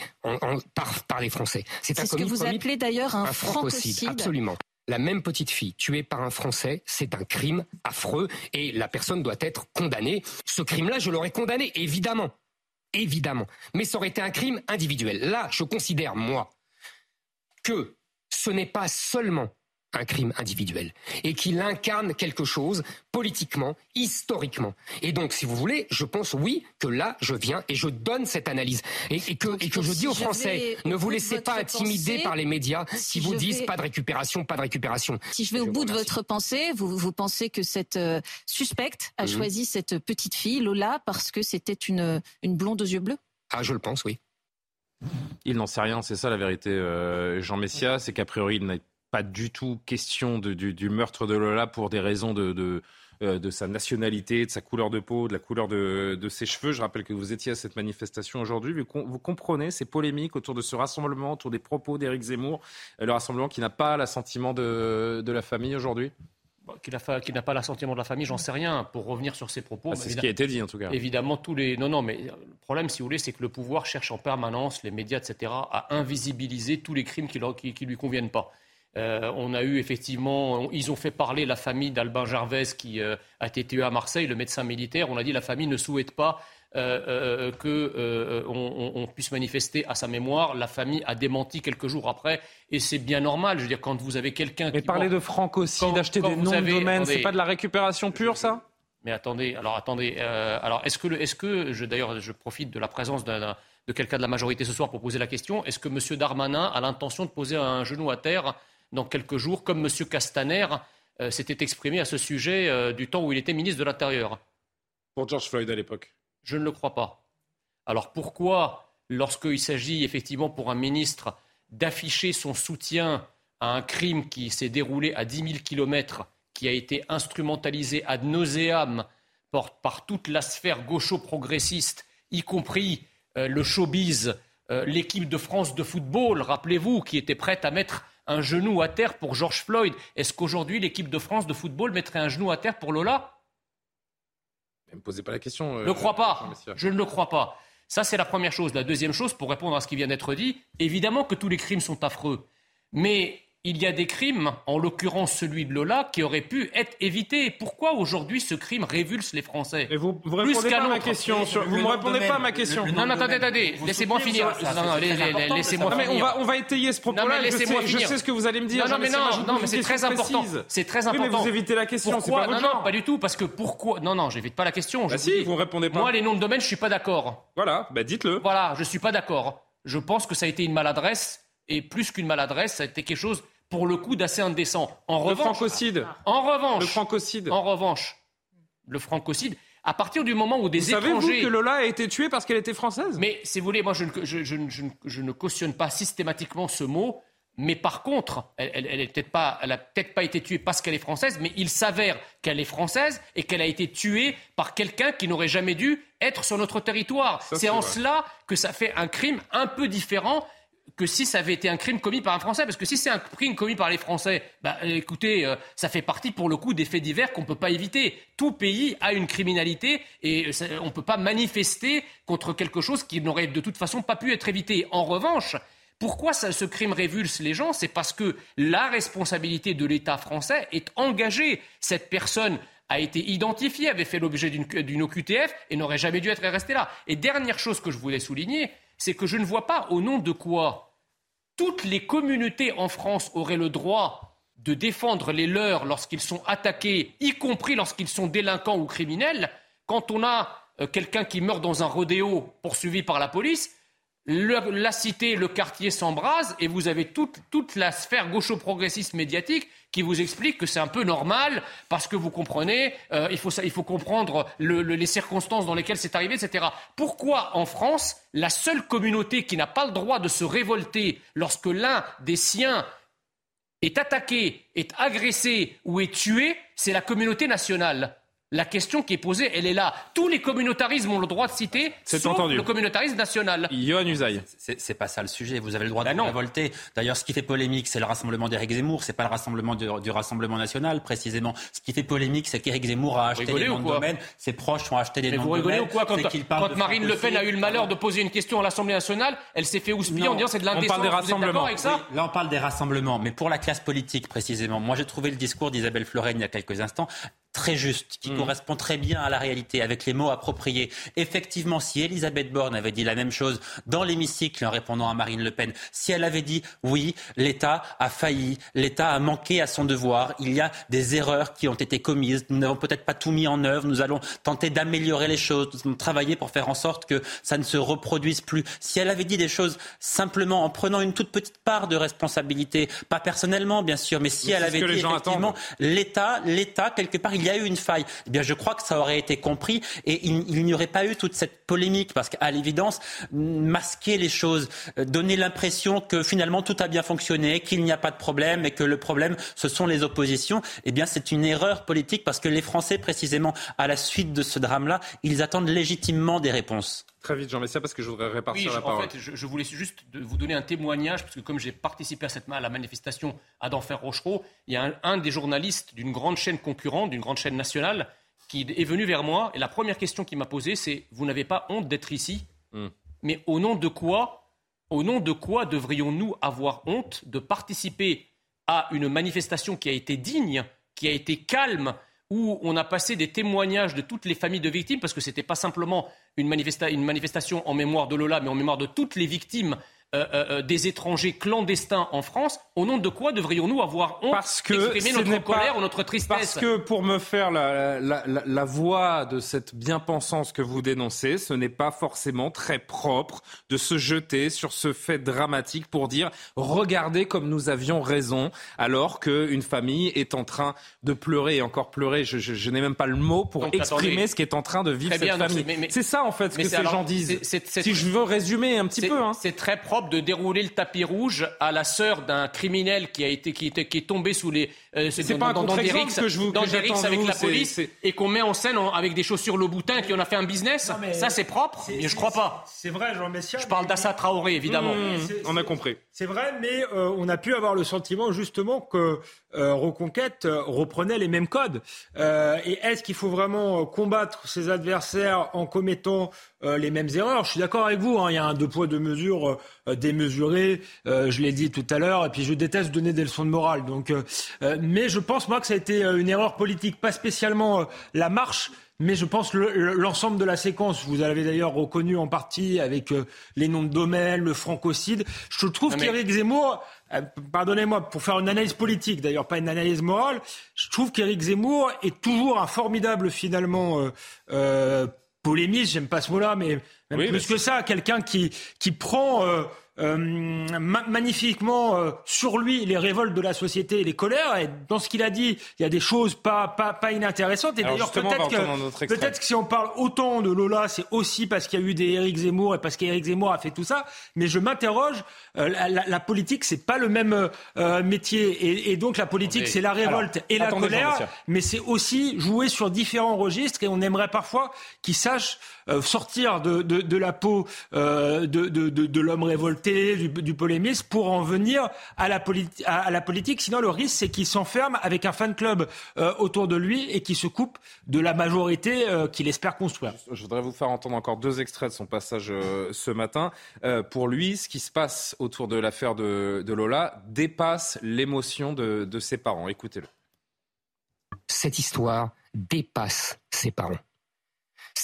par, les Français. C'est ce que vous appelez d'ailleurs un, francocide. Absolument. La même petite fille tuée par un Français, c'est un crime affreux et la personne doit être condamnée. Ce crime-là, je l'aurais condamné, évidemment. Évidemment. Mais ça aurait été un crime individuel. Là, je considère, moi, que ce n'est pas seulement un crime individuel et qu'il incarne quelque chose politiquement, historiquement. Et donc, si vous voulez, je pense oui que là, je viens et je donne cette analyse et, que, et que je dis aux Français, ne vous laissez pas intimider par les médias qui vous disent pas de récupération, pas de récupération. Si je vais au bout de votre pensée, vous, vous pensez que cette euh, suspecte a mhm. choisi cette petite fille, Lola, parce que c'était une, une blonde aux yeux bleus? Ah, je le pense, oui. Il n'en sait rien, c'est ça la vérité, euh, Jean Messia, c'est qu'a priori il n'est pas du tout question du, meurtre de Lola pour des raisons de, euh, de, sa nationalité, de sa couleur de peau, de la couleur de, ses cheveux. Je rappelle que vous étiez à cette manifestation aujourd'hui. Vous, comprenez ces polémiques autour de ce rassemblement, autour des propos d'Éric Zemmour, euh, le rassemblement qui n'a pas l'assentiment de la famille aujourd'hui? Qui n'a pas l'assentiment de la famille, j'en sais rien. Pour revenir sur ses propos, ah, c'est ce qui a été dit en tout cas. Évidemment, tous les non, non, mais le problème, si vous voulez, c'est que le pouvoir cherche en permanence, les médias, etc., à invisibiliser tous les crimes qui, ne lui conviennent pas. on a eu effectivement, ils ont fait parler la famille d'Albin Gervais qui a été tué à Marseille, le médecin militaire. On a dit la famille ne souhaite pas euh, qu'on on puisse manifester à sa mémoire. La famille a démenti quelques jours après, et c'est bien normal. Je veux dire, quand vous avez quelqu'un qui. Mais parler de aussi, d'acheter des noms de domaines, c'est pas de la récupération pure, ça? Mais attendez, alors attendez. Euh, alors est-ce que, est-ce que je, d'ailleurs, je profite de la présence de quelqu'un de la majorité ce soir pour poser la question. Est-ce que M. Darmanin a l'intention de poser un genou à terre dans quelques jours, comme M. Castaner euh, s'était exprimé à ce sujet euh, du temps où il était ministre de l'Intérieur? Pour George Floyd à l'époque Je ne le crois pas. Alors pourquoi, lorsqu'il s'agit effectivement pour un ministre d'afficher son soutien à un crime qui s'est déroulé à 10 000 kilomètres qui a été instrumentalisé ad nauseam par, toute la sphère gaucho-progressiste, y compris euh, le showbiz, euh, l'équipe de France de football, rappelez-vous, qui était prête à mettre un genou à terre pour George Floyd. Est-ce qu'aujourd'hui l'équipe de France de football mettrait un genou à terre pour Lola? Ne me posez pas la question. Je ne crois pas. Je ne le crois pas. Ça, c'est la première chose. La deuxième chose, pour répondre à ce qui vient d'être dit, évidemment que tous les crimes sont affreux. Mais il y a des crimes, en l'occurrence celui de Lola, qui auraient pu être évités. Pourquoi aujourd'hui ce crime révulse les Français vous, vous répondez pas à ma question. vous ne me répondez pas à ma question. non, non, attendez, attendez. Laissez-moi finir. Non, non, laissez-moi finir. On va, étayer ce propos-là. Laissez-moi je, je sais ce que vous allez me dire. Non, mais non, non, mais c'est très important. C'est très important. mais vous évitez la question. Pourquoi Non, non, pas du tout. Parce que pourquoi Non, non, j'évite pas la question. Bah si, vous répondez pas. Moi, les noms de domaine, je suis pas d'accord. Voilà, bah dites-le. Voilà, je suis pas d'accord. Je pense que ça a été une maladresse. Et plus qu'une maladresse, ça a été quelque chose pour le coup d'assez indécent. En le revanche, francocide. En revanche, le francocide. En revanche, le francocide. À partir du moment où des vous étrangers. Savez-vous que Lola a été tuée parce qu'elle était française? Mais si vous voulez, moi je, je, je, je ne cautionne pas systématiquement ce mot. Mais par contre, elle, elle, peut pas, elle a peut-être pas été tuée parce qu'elle est française, mais il s'avère qu'elle est française et qu'elle a été tuée par quelqu'un qui n'aurait jamais dû être sur notre territoire. C'est en cela que ça fait un crime un peu différent que si ça avait été un crime commis par un Français. Parce que si c'est un crime commis par les Français, bah, écoutez, euh, ça fait partie pour le coup des faits divers qu'on ne peut pas éviter. Tout pays a une criminalité et on ne peut pas manifester contre quelque chose qui n'aurait de toute façon pas pu être évité. En revanche, pourquoi ce crime révulse les gens? C'est parce que la responsabilité de l'État français est engagée. Cette personne a été identifiée, avait fait l'objet d'une OQTF et n'aurait jamais dû être restée là. Et dernière chose que je voulais souligner, c'est que je ne vois pas au nom de quoi toutes les communautés en France auraient le droit de défendre les leurs lorsqu'ils sont attaqués, y compris lorsqu'ils sont délinquants ou criminels, quand on a euh, quelqu'un qui meurt dans un rodéo poursuivi par la police, la cité, le quartier s'embrase et vous avez toute, toute la sphère gaucho-progressiste médiatique qui vous explique que c'est un peu normal parce que vous comprenez, euh, il, faut, il faut comprendre les circonstances dans lesquelles c'est arrivé, etc. Pourquoi en France, la seule communauté qui n'a pas le droit de se révolter lorsque l'un des siens est attaqué, est agressé ou est tué, c'est la communauté nationale? La question qui est posée, elle est là. Tous les communautarismes ont le droit de citer, sauf le communautarisme national. Yohann Usaï. C'est pas ça le sujet. Vous avez le droit de bah révolter. D'ailleurs, ce qui fait polémique, c'est le rassemblement d'Éric Zemmour. C'est pas le rassemblement du, Rassemblement national, précisément. Ce qui fait polémique, c'est qu'Éric Zemmour a acheté des noms de domaine. Ses proches ont acheté des noms de domaine. Vous rigolez ou quoi Quand, Marine Le Pen a eu le malheur de poser une question à l'Assemblée nationale, elle s'est fait houspiller en disant c'est de l'indécence. On parle des rassemblements. Avec ça là, on parle des rassemblements. Mais pour la classe politique, précisément, moi, j'ai trouvé le discours d'Isabelle Floren il y a quelques instants très juste, qui mmh. correspond très bien à la réalité, avec les mots appropriés. Effectivement, si Elisabeth Borne avait dit la même chose dans l'hémicycle en répondant à Marine Le Pen, si elle avait dit oui, l'État a failli, l'État a manqué à son devoir, il y a des erreurs qui ont été commises, nous n'avons peut-être pas tout mis en œuvre, nous allons tenter d'améliorer les choses, nous allons travailler pour faire en sorte que ça ne se reproduise plus. Si elle avait dit des choses simplement en prenant une toute petite part de responsabilité, pas personnellement bien sûr, mais si elle avait dit effectivement l'État, l'État quelque part, il y a eu une faille. Eh bien, je crois que ça aurait été compris et il, n'y aurait pas eu toute cette polémique parce qu'à l'évidence, masquer les choses, euh, donner l'impression que finalement tout a bien fonctionné, qu'il n'y a pas de problème et que le problème, ce sont les oppositions, eh bien, c'est une erreur politique parce que les Français, précisément, à la suite de ce drame-là, ils attendent légitimement des réponses. Très vite, Jean Messia, parce que je voudrais répartir la parole. En fait, je, voulais juste vous donner un témoignage, parce que comme j'ai participé à cette à la manifestation à d'Enfer Rochereau, il y a un, des journalistes d'une grande chaîne concurrente, d'une grande chaîne nationale, qui est venu vers moi, et la première question qu'il m'a posée, c'est Vous n'avez pas honte d'être ici hmm. Mais au nom de quoi Au nom de quoi devrions-nous avoir honte de participer à une manifestation qui a été digne, qui a été calme, où on a passé des témoignages de toutes les familles de victimes, parce que ce n'était pas simplement une, manifestation en mémoire de Lola, mais en mémoire de toutes les victimes euh, euh, euh, des étrangers clandestins en France, au nom de quoi devrions-nous avoir honte parce que notre colère ou notre tristesse Parce que pour me faire la, la, la, la voix de cette bien-pensance que vous dénoncez, ce n'est pas forcément très propre de se jeter sur ce fait dramatique pour dire regardez comme nous avions raison, alors qu'une famille est en train de pleurer et encore pleurer. Je, je, je n'ai même pas le mot pour exprimer ce qui est en train de vivre cette famille. C'est ça en fait ce que ces gens disent. si je veux résumer un petit peu, hein. c'est très propre de dérouler le tapis rouge à la sœur d'un criminel qui a été qui, était, qui est tombé sous les euh, c'est pas dans, un des que je vous dans des avec la police et qu'on met en scène avec des chaussures Louboutin et qu'on a fait un business. ça c'est propre, mais je crois pas. C'est vrai, Jean Messia. Je parle d'Assa Traoré évidemment. Mmh, on a compris. C'est vrai, mais euh, on a pu avoir le sentiment justement que euh, Reconquête reprenait les mêmes codes. et est-ce qu'il faut vraiment combattre ses adversaires en commettant les mêmes erreurs Je suis d'accord avec vous. Hein, il y a un deux poids deux mesures démesuré. je l'ai dit tout à l'heure. Et puis je déteste donner des leçons de morale. Donc mais je pense, moi, que ça a été euh, une erreur politique, pas spécialement euh, la marche, mais je pense l'ensemble de la séquence. Vous l'avez d'ailleurs reconnu en partie avec euh, les noms de domaine, le francocide. Je trouve qu'Éric Zemmour, pardonnez-moi, pour faire une analyse politique, d'ailleurs pas une analyse morale, je trouve qu'Éric Zemmour est toujours un formidable finalement euh, polémiste, j'aime pas ce mot-là, mais même plus que ça, quelqu'un qui, qui prend euh, magnifiquement euh, sur lui les révoltes de la société et les colères. Et dans ce qu'il a dit, il y a des choses pas, pas, pas inintéressantes. Et d'ailleurs, peut-être que, peut-être que si on parle autant de Lola, c'est aussi parce qu'il y a eu des Éric Zemmour et parce qu'Éric Zemmour a fait tout ça. Mais je m'interroge, euh, la, la, politique, c'est pas le même métier. Et, et, donc la politique, c'est la révolte et la colère, mais c'est aussi jouer sur différents registres. Et on aimerait parfois qu'ils sachent sortir de, de, de, la peau de, de, de l'homme révolté du, du polémisme pour en venir à la, à, la politique. Sinon, le risque, c'est qu'il s'enferme avec un fan club euh, autour de lui et qu'il se coupe de la majorité euh, qu'il espère construire. Je voudrais vous faire entendre encore deux extraits de son passage euh, ce matin. pour lui, ce qui se passe autour de l'affaire de, de, Lola dépasse l'émotion de, de ses parents. Écoutez-le. Cette histoire dépasse ses parents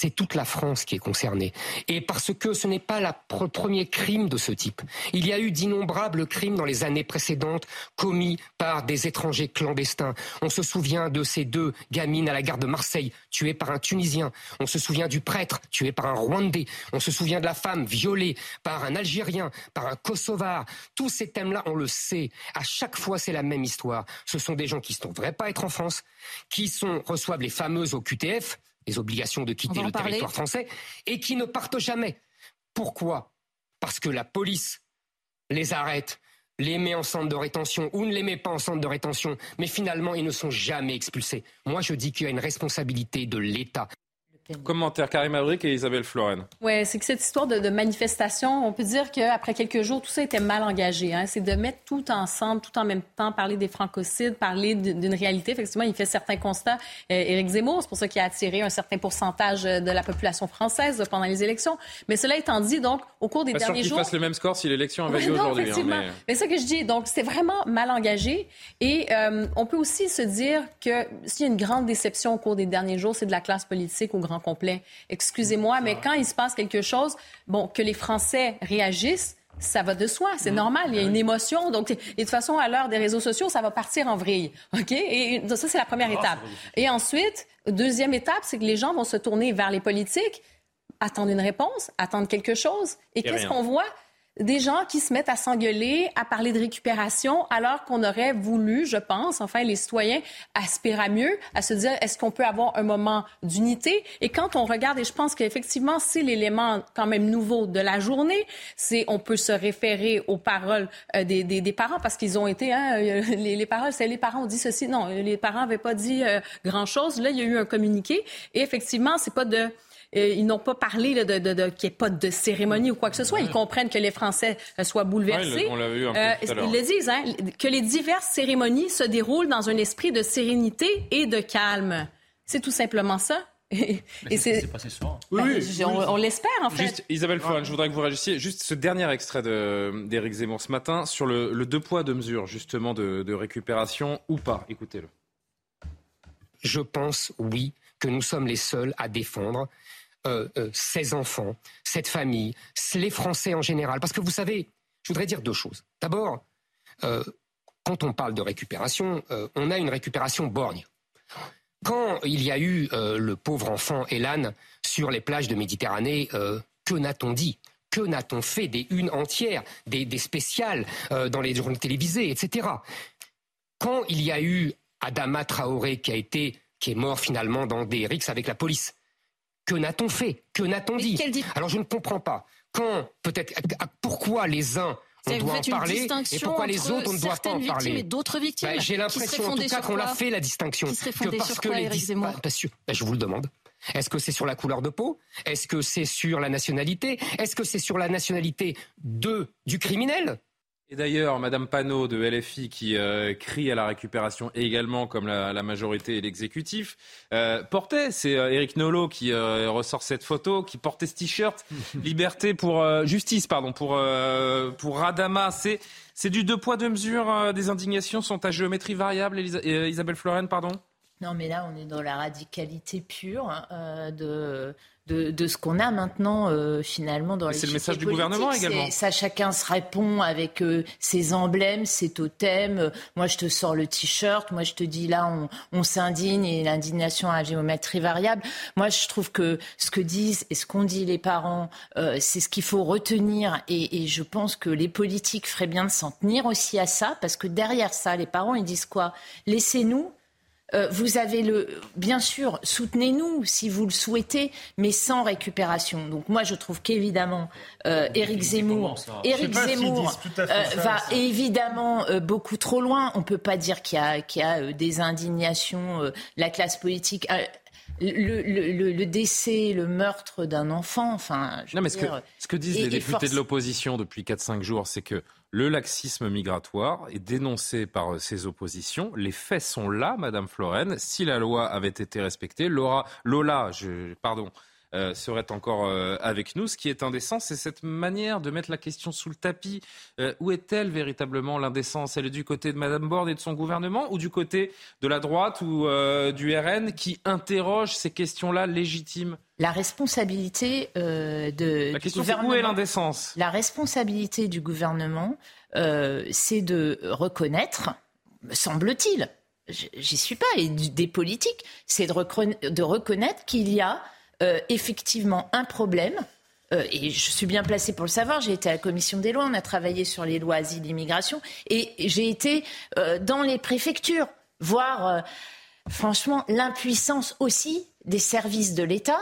c'est toute la France qui est concernée. Et parce que ce n'est pas le premier crime de ce type. Il y a eu d'innombrables crimes dans les années précédentes commis par des étrangers clandestins. On se souvient de ces deux gamines à la gare de Marseille tuées par un Tunisien. On se souvient du prêtre tué par un Rwandais. On se souvient de la femme violée par un Algérien, par un Kosovar. Tous ces thèmes-là, on le sait. À chaque fois, c'est la même histoire. Ce sont des gens qui ne devraient pas être en France, qui sont, reçoivent les fameuses au QTF, les obligations de quitter le territoire français, et qui ne partent jamais. Pourquoi? Parce que la police les arrête, les met en centre de rétention ou ne les met pas en centre de rétention, mais finalement ils ne sont jamais expulsés. Moi je dis qu'il y a une responsabilité de l'État. Commentaire Karim Abrik et Isabelle Floren. Oui, c'est que cette histoire de, manifestation, on peut dire qu'après quelques jours, tout ça était mal engagé. Hein. C'est de mettre tout ensemble, tout en même temps, parler des francocides, parler d'une réalité. Effectivement, il fait certains constats. Euh, Éric Zemmour, c'est pour ça qu'il a attiré un certain pourcentage de la population française pendant les élections. Mais cela étant dit, donc, au cours des Pas derniers sûr jours... fasse le même score si l'élection avait lieu aujourd'hui. Hein, mais... mais c'est ça que je dis. Donc, c'est vraiment mal engagé. Et euh, on peut aussi se dire que s'il y a une grande déception au cours des derniers jours, c'est de la classe politique au grand complet. Excusez-moi, mais quand il se passe quelque chose, bon, que les Français réagissent, ça va de soi, c'est mm. normal, il y a une émotion. Donc, et de toute façon, à l'heure des réseaux sociaux, ça va partir en vrille. OK? Et ça, c'est la première ah, étape. Et ensuite, deuxième étape, c'est que les gens vont se tourner vers les politiques, attendre une réponse, attendre quelque chose. Et qu'est-ce qu'on voit? Des gens qui se mettent à s'engueuler, à parler de récupération, alors qu'on aurait voulu, je pense, enfin les citoyens aspirent à mieux, à se dire est-ce qu'on peut avoir un moment d'unité? Et quand on regarde, et je pense qu'effectivement c'est l'élément quand même nouveau de la journée, c'est on peut se référer aux paroles euh, des, des, des, parents parce qu'ils ont été, hein, euh, les, les, paroles, c'est les parents ont dit ceci, non, les parents n'avaient pas dit euh, grand chose. Là, il y a eu un communiqué et effectivement, c'est pas de euh, ils n'ont pas parlé de, de, de qu'il n'y ait pas de cérémonie ou quoi que ce soit. Ils comprennent que les Français euh, soient bouleversés. on eu un peu euh, ils le disent, hein, que les diverses cérémonies se déroulent dans un esprit de sérénité et de calme. C'est tout simplement ça. Et, c'est passé soir. Oui, oui, on, l'espère en fait. Juste, Isabelle Floren, je voudrais que vous réagissiez. Juste ce dernier extrait d'Éric Zemmour ce matin sur le, deux poids deux mesures justement de, de récupération ou pas. Écoutez-le. Je pense oui que nous sommes les seuls à défendre euh, euh, ces enfants, cette famille, les Français en général. Parce que vous savez, je voudrais dire deux choses. D'abord, euh, quand on parle de récupération, on a une récupération borgne. Quand il y a eu le pauvre enfant Elan sur les plages de Méditerranée, que n'a-t-on dit? Que n'a-t-on fait des unes entières, des, des spéciales dans les journaux télévisés, etc. Quand il y a eu Adama Traoré qui a été, qui est mort finalement dans des rixes avec la police, que n'a-t-on fait? Que n'a-t-on dit Alors je ne comprends pas. Quand, peut-être, pourquoi les uns on doit en parler et pourquoi les autres on ne doit pas en parler et d'autres victimes bah, J'ai l'impression en tout cas qu'on l'a fait la distinction. que parce que les bah, bah, je vous le demande. Est-ce que c'est sur la couleur de peau? Est-ce que c'est sur la nationalité? Est-ce que c'est sur la nationalité de du criminel? Et d'ailleurs, Madame Panot de LFI qui euh, crie à la récupération également, comme la, majorité et l'exécutif, euh, portait, c'est euh, Eric Nolot qui ressort cette photo, qui portait ce t-shirt, liberté pour justice, pardon, pour pour Radama. C'est c'est du deux poids deux mesures. des indignations sont à géométrie variable. Isabelle Floren, pardon? Non, mais là, on est dans la radicalité pure hein, de de, ce qu'on a maintenant euh, finalement dans les. C'est le message du gouvernement également. Ça, chacun se répond avec euh, ses emblèmes, ses totems. moi, je te sors le t-shirt. Moi, je te dis là, on, s'indigne et l'indignation à géométrie variable. Moi, je trouve que ce que disent et ce qu'ont dit les parents, euh, c'est ce qu'il faut retenir. Et, et je pense que les politiques feraient bien de s'en tenir aussi à ça, parce que derrière ça, les parents, ils disent quoi? Laissez-nous euh, vous avez le, bien sûr, soutenez-nous si vous le souhaitez, mais sans récupération. Donc moi, je trouve qu'évidemment, euh, Éric Zemmour, Éric Zemmour euh, va évidemment beaucoup trop loin. On peut pas dire qu'il y a, qu'il y a des indignations, la classe politique. Le, le, le, décès, le meurtre d'un enfant, enfin. Je non, mais ce, que, ce que disent les députés de l'opposition depuis 4-5 jours, c'est que le laxisme migratoire est dénoncé par ses oppositions. Les faits sont là, Madame Florenne. Si la loi avait été respectée, Laura, Lola, je, pardon, euh, serait encore euh, avec nous. Ce qui est indécent, c'est cette manière de mettre la question sous le tapis. Euh, où est-elle véritablement l'indécence? Elle est du côté de Madame Borde et de son gouvernement ou du côté de la droite ou du RN qui interroge ces questions-là légitimes? La responsabilité de la question où est l'indécence? La responsabilité du gouvernement, c'est de reconnaître, me semble-t-il, j'y suis pas, et des politiques, c'est de reconnaître qu'il y a euh, effectivement un problème. Euh, et je suis bien placée pour le savoir. J'ai été à la commission des lois, on a travaillé sur les lois asile immigration, et j'ai été euh, dans les préfectures voir, franchement, l'impuissance aussi des services de l'État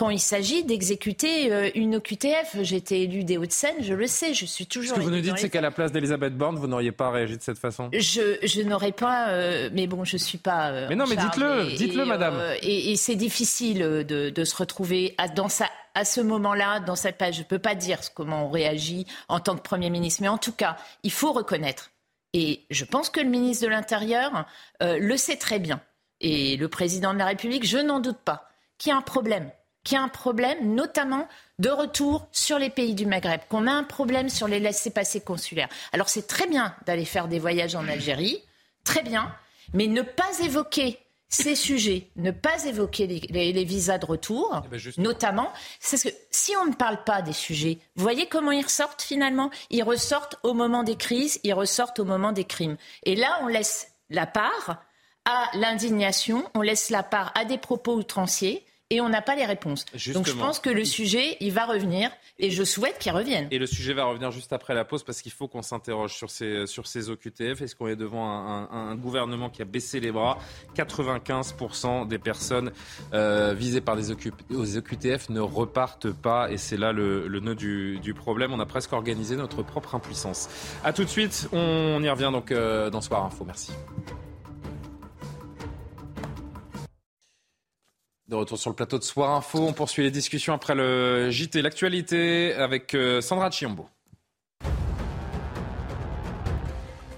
quand il s'agit d'exécuter euh, une OQTF. J'ai été élu des Hauts-de-Seine, je le sais, je suis toujours. Ce que vous nous dites, c'est qu'à la place d'Elisabeth Borne, vous n'auriez pas réagi de cette façon Je, je n'aurais pas, euh, mais bon, je suis pas. Euh, mais non, mais dites-le, dites-le, madame. et, c'est difficile de, de, se retrouver à, dans sa, à ce moment-là, dans cette page. Je ne peux pas dire comment on réagit en tant que Premier ministre, mais en tout cas, il faut reconnaître. Et je pense que le ministre de l'Intérieur le sait très bien. Et le président de la République, je n'en doute pas, qu'il y a un problème qu'il y a un problème, notamment de retour sur les pays du Maghreb, qu'on a un problème sur les laissés-passer consulaires. Alors c'est très bien d'aller faire des voyages en Algérie, très bien, mais ne pas évoquer ces sujets, ne pas évoquer les, visas de retour, eh ben, notamment, c'est que si on ne parle pas des sujets, vous voyez comment ils ressortent finalement? Ils ressortent au moment des crises, ils ressortent au moment des crimes. Et là, on laisse la part à l'indignation, on laisse la part à des propos outranciers, et on n'a pas les réponses. Donc je pense que le sujet, il va revenir et je souhaite qu'il revienne. Et le sujet va revenir juste après la pause parce qu'il faut qu'on s'interroge sur ces, sur ces OQTF. Est-ce qu'on est devant un, gouvernement qui a baissé les bras? 95% des personnes euh, visées par les OQTF ne repartent pas et c'est là le, nœud du, problème. On a presque organisé notre propre impuissance. A tout de suite, on y revient donc euh, dans Soir Info. Merci. De retour sur le plateau de Soir Info, on poursuit les discussions après le JT, l'actualité avec euh, Sandra Chiombo.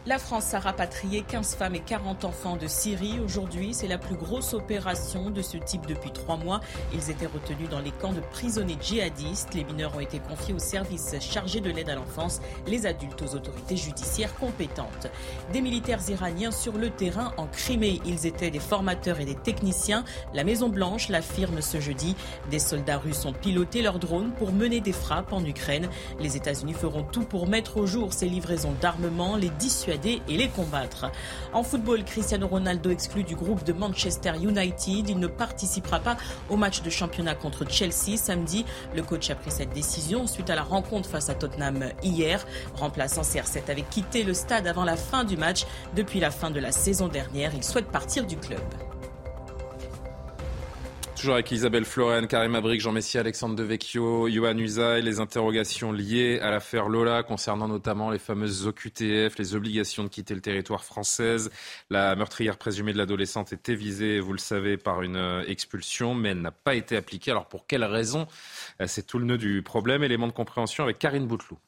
La France a rapatrié 15 femmes et 40 enfants de Syrie. Aujourd'hui, c'est la plus grosse opération de ce type depuis trois mois. Ils étaient retenus dans les camps de prisonniers djihadistes. Les mineurs ont été confiés aux services chargés de l'aide à l'enfance, les adultes aux autorités judiciaires compétentes. Des militaires iraniens sur le terrain en Crimée. Ils étaient des formateurs et des techniciens. La Maison-Blanche l'affirme ce jeudi. Des soldats russes ont piloté leurs drones pour mener des frappes en Ukraine. Les États-Unis feront tout pour mettre au jour ces livraisons d'armement, les dissuader et les combattre. En football, Cristiano Ronaldo exclu du groupe de Manchester United. Il ne participera pas au match de championnat contre Chelsea samedi. Le coach a pris cette décision suite à la rencontre face à Tottenham hier. Remplaçant CR7 avait quitté le stade avant la fin du match. Depuis la fin de la saison dernière, il souhaite partir du club. Toujours avec Isabelle Floren, Karim Abrik, Jean Messia, Alexandre Devecchio, Johan Usaï, les interrogations liées à l'affaire Lola concernant notamment les fameuses OQTF, les obligations de quitter le territoire français. La meurtrière présumée de l'adolescente était visée, vous le savez, par une euh, expulsion, mais elle n'a pas été appliquée. Alors pour quelles raisons euh, C'est tout le nœud du problème. Élément de compréhension avec Karine Bouteloup.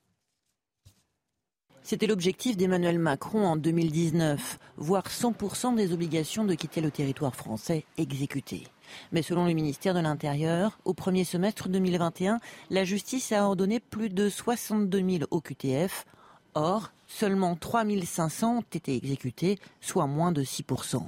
C'était l'objectif d'Emmanuel Macron en 2019, voir 100% des obligations de quitter le territoire français exécutées. Mais selon le ministère de l'Intérieur, au premier semestre 2021, la justice a ordonné plus de 62 000 OQTF. Or, seulement 3 500 ont été exécutés, soit moins de 6%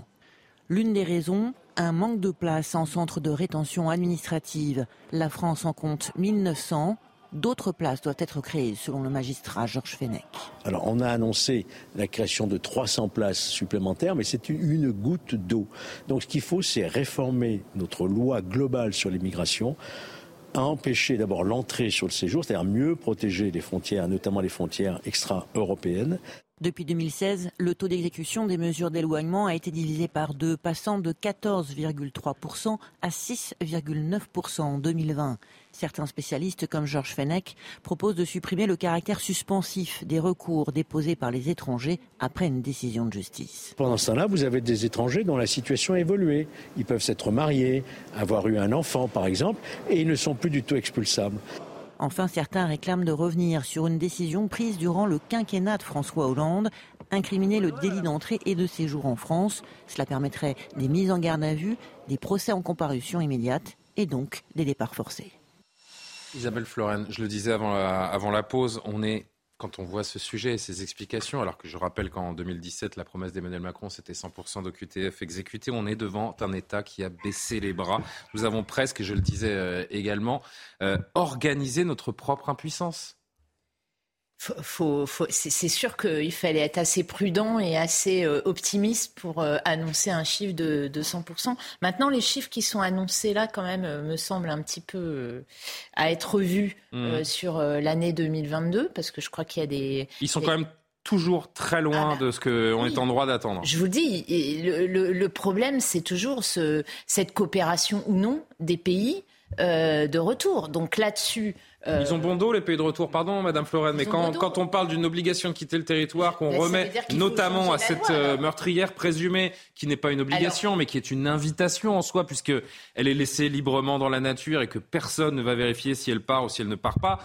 L'une des raisons, un manque de place en centre de rétention administrative. La France en compte 1900, D'autres places doivent être créées, selon le magistrat Georges Fenech. Alors, on a annoncé la création de 300 places supplémentaires, mais c'est une goutte d'eau. Donc, ce qu'il faut, c'est réformer notre loi globale sur l'immigration à empêcher d'abord l'entrée sur le séjour, c'est-à-dire mieux protéger les frontières, notamment les frontières extra-européennes. Depuis 2016, le taux d'exécution des mesures d'éloignement a été divisé par deux, passant de 14,3% à 6,9% en 2020. Certains spécialistes, comme Georges Fenech, proposent de supprimer le caractère suspensif des recours déposés par les étrangers après une décision de justice. Pendant ce temps-là, vous avez des étrangers dont la situation a évolué. Ils peuvent s'être mariés, avoir eu un enfant, par exemple, et ils ne sont plus du tout expulsables. Enfin, certains réclament de revenir sur une décision prise durant le quinquennat de François Hollande, incriminer le délit d'entrée et de séjour en France. Cela permettrait des mises en garde à vue, des procès en comparution immédiate et donc des départs forcés. Isabelle Floren, je le disais pause, on est quand on voit ce sujet et ces explications, alors que je rappelle qu'en 2017, la promesse d'Emmanuel Macron, c'était 100% d'OQTF exécutés, on est devant un État qui a baissé les bras. Nous avons presque, je le disais euh, également, euh, organisé notre propre impuissance faut, faut, c'est sûr qu'il fallait être assez prudent et assez euh, optimiste pour euh, annoncer un chiffre de, de 100%. Maintenant, les chiffres qui sont annoncés là, quand même, euh, me semblent un petit peu à être vus mmh. sur l'année 2022, parce que je crois qu'il y a des... Ils sont quand même toujours très loin ah bah, de ce qu'on est en droit d'attendre. Je vous dis, le, le, le problème, c'est toujours ce, cette coopération ou non des pays de retour. Donc là-dessus, euh, Ils ont bon dos, les pays de retour, pardon, Madame Florent, mais quand, quand, on parle d'une obligation de quitter le territoire, qu'on remet notamment à cette euh, meurtrière présumée, qui n'est pas une obligation, mais qui est une invitation en soi, puisqu'elle est laissée librement dans la nature et que personne ne va vérifier si elle part ou si elle ne part pas.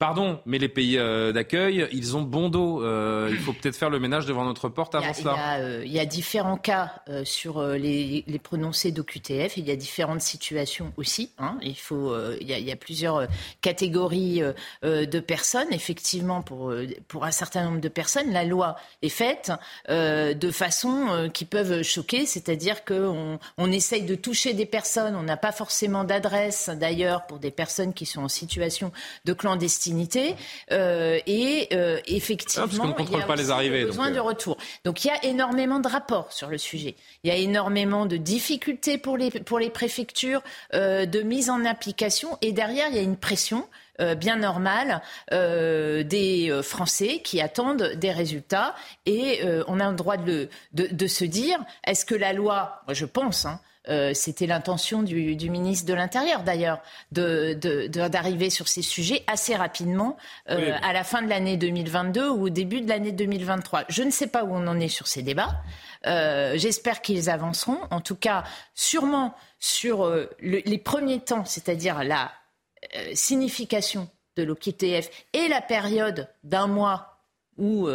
Pardon, mais les pays euh, d'accueil, ils ont bon dos. Euh, il faut peut-être faire le ménage devant notre porte avant cela. Euh, il y, a différents cas sur les, prononcés d'OQTF. Il y a différentes situations aussi. Hein. Il, faut, il y, a, plusieurs catégories de personnes. Effectivement, pour, pour un certain nombre de personnes, la loi est faite de façon qui peuvent choquer. C'est-à-dire qu'on on essaye de toucher des personnes. On n'a pas forcément d'adresse, d'ailleurs, pour des personnes qui sont en situation de clandestinité euh, et euh, effectivement, ah, il y a pas les arrivées, besoin de euh. retour. Donc il y a énormément de rapports sur le sujet. Il y a énormément de difficultés pour les, pour les préfectures de mise en application et derrière il y a une pression. bien normale des Français qui attendent des résultats et on a le droit de, de, de se dire est-ce que la loi, moi je pense, hein, euh, c'était l'intention du, ministre de l'Intérieur, d'ailleurs, d'arriver sur ces sujets assez rapidement euh, à la fin de l'année 2022 ou au début de l'année 2023. Je ne sais pas où on en est sur ces débats. Euh, j'espère qu'ils avanceront. En tout cas, sûrement sur les premiers temps, c'est-à-dire la signification de l'OQTF et la période d'un mois où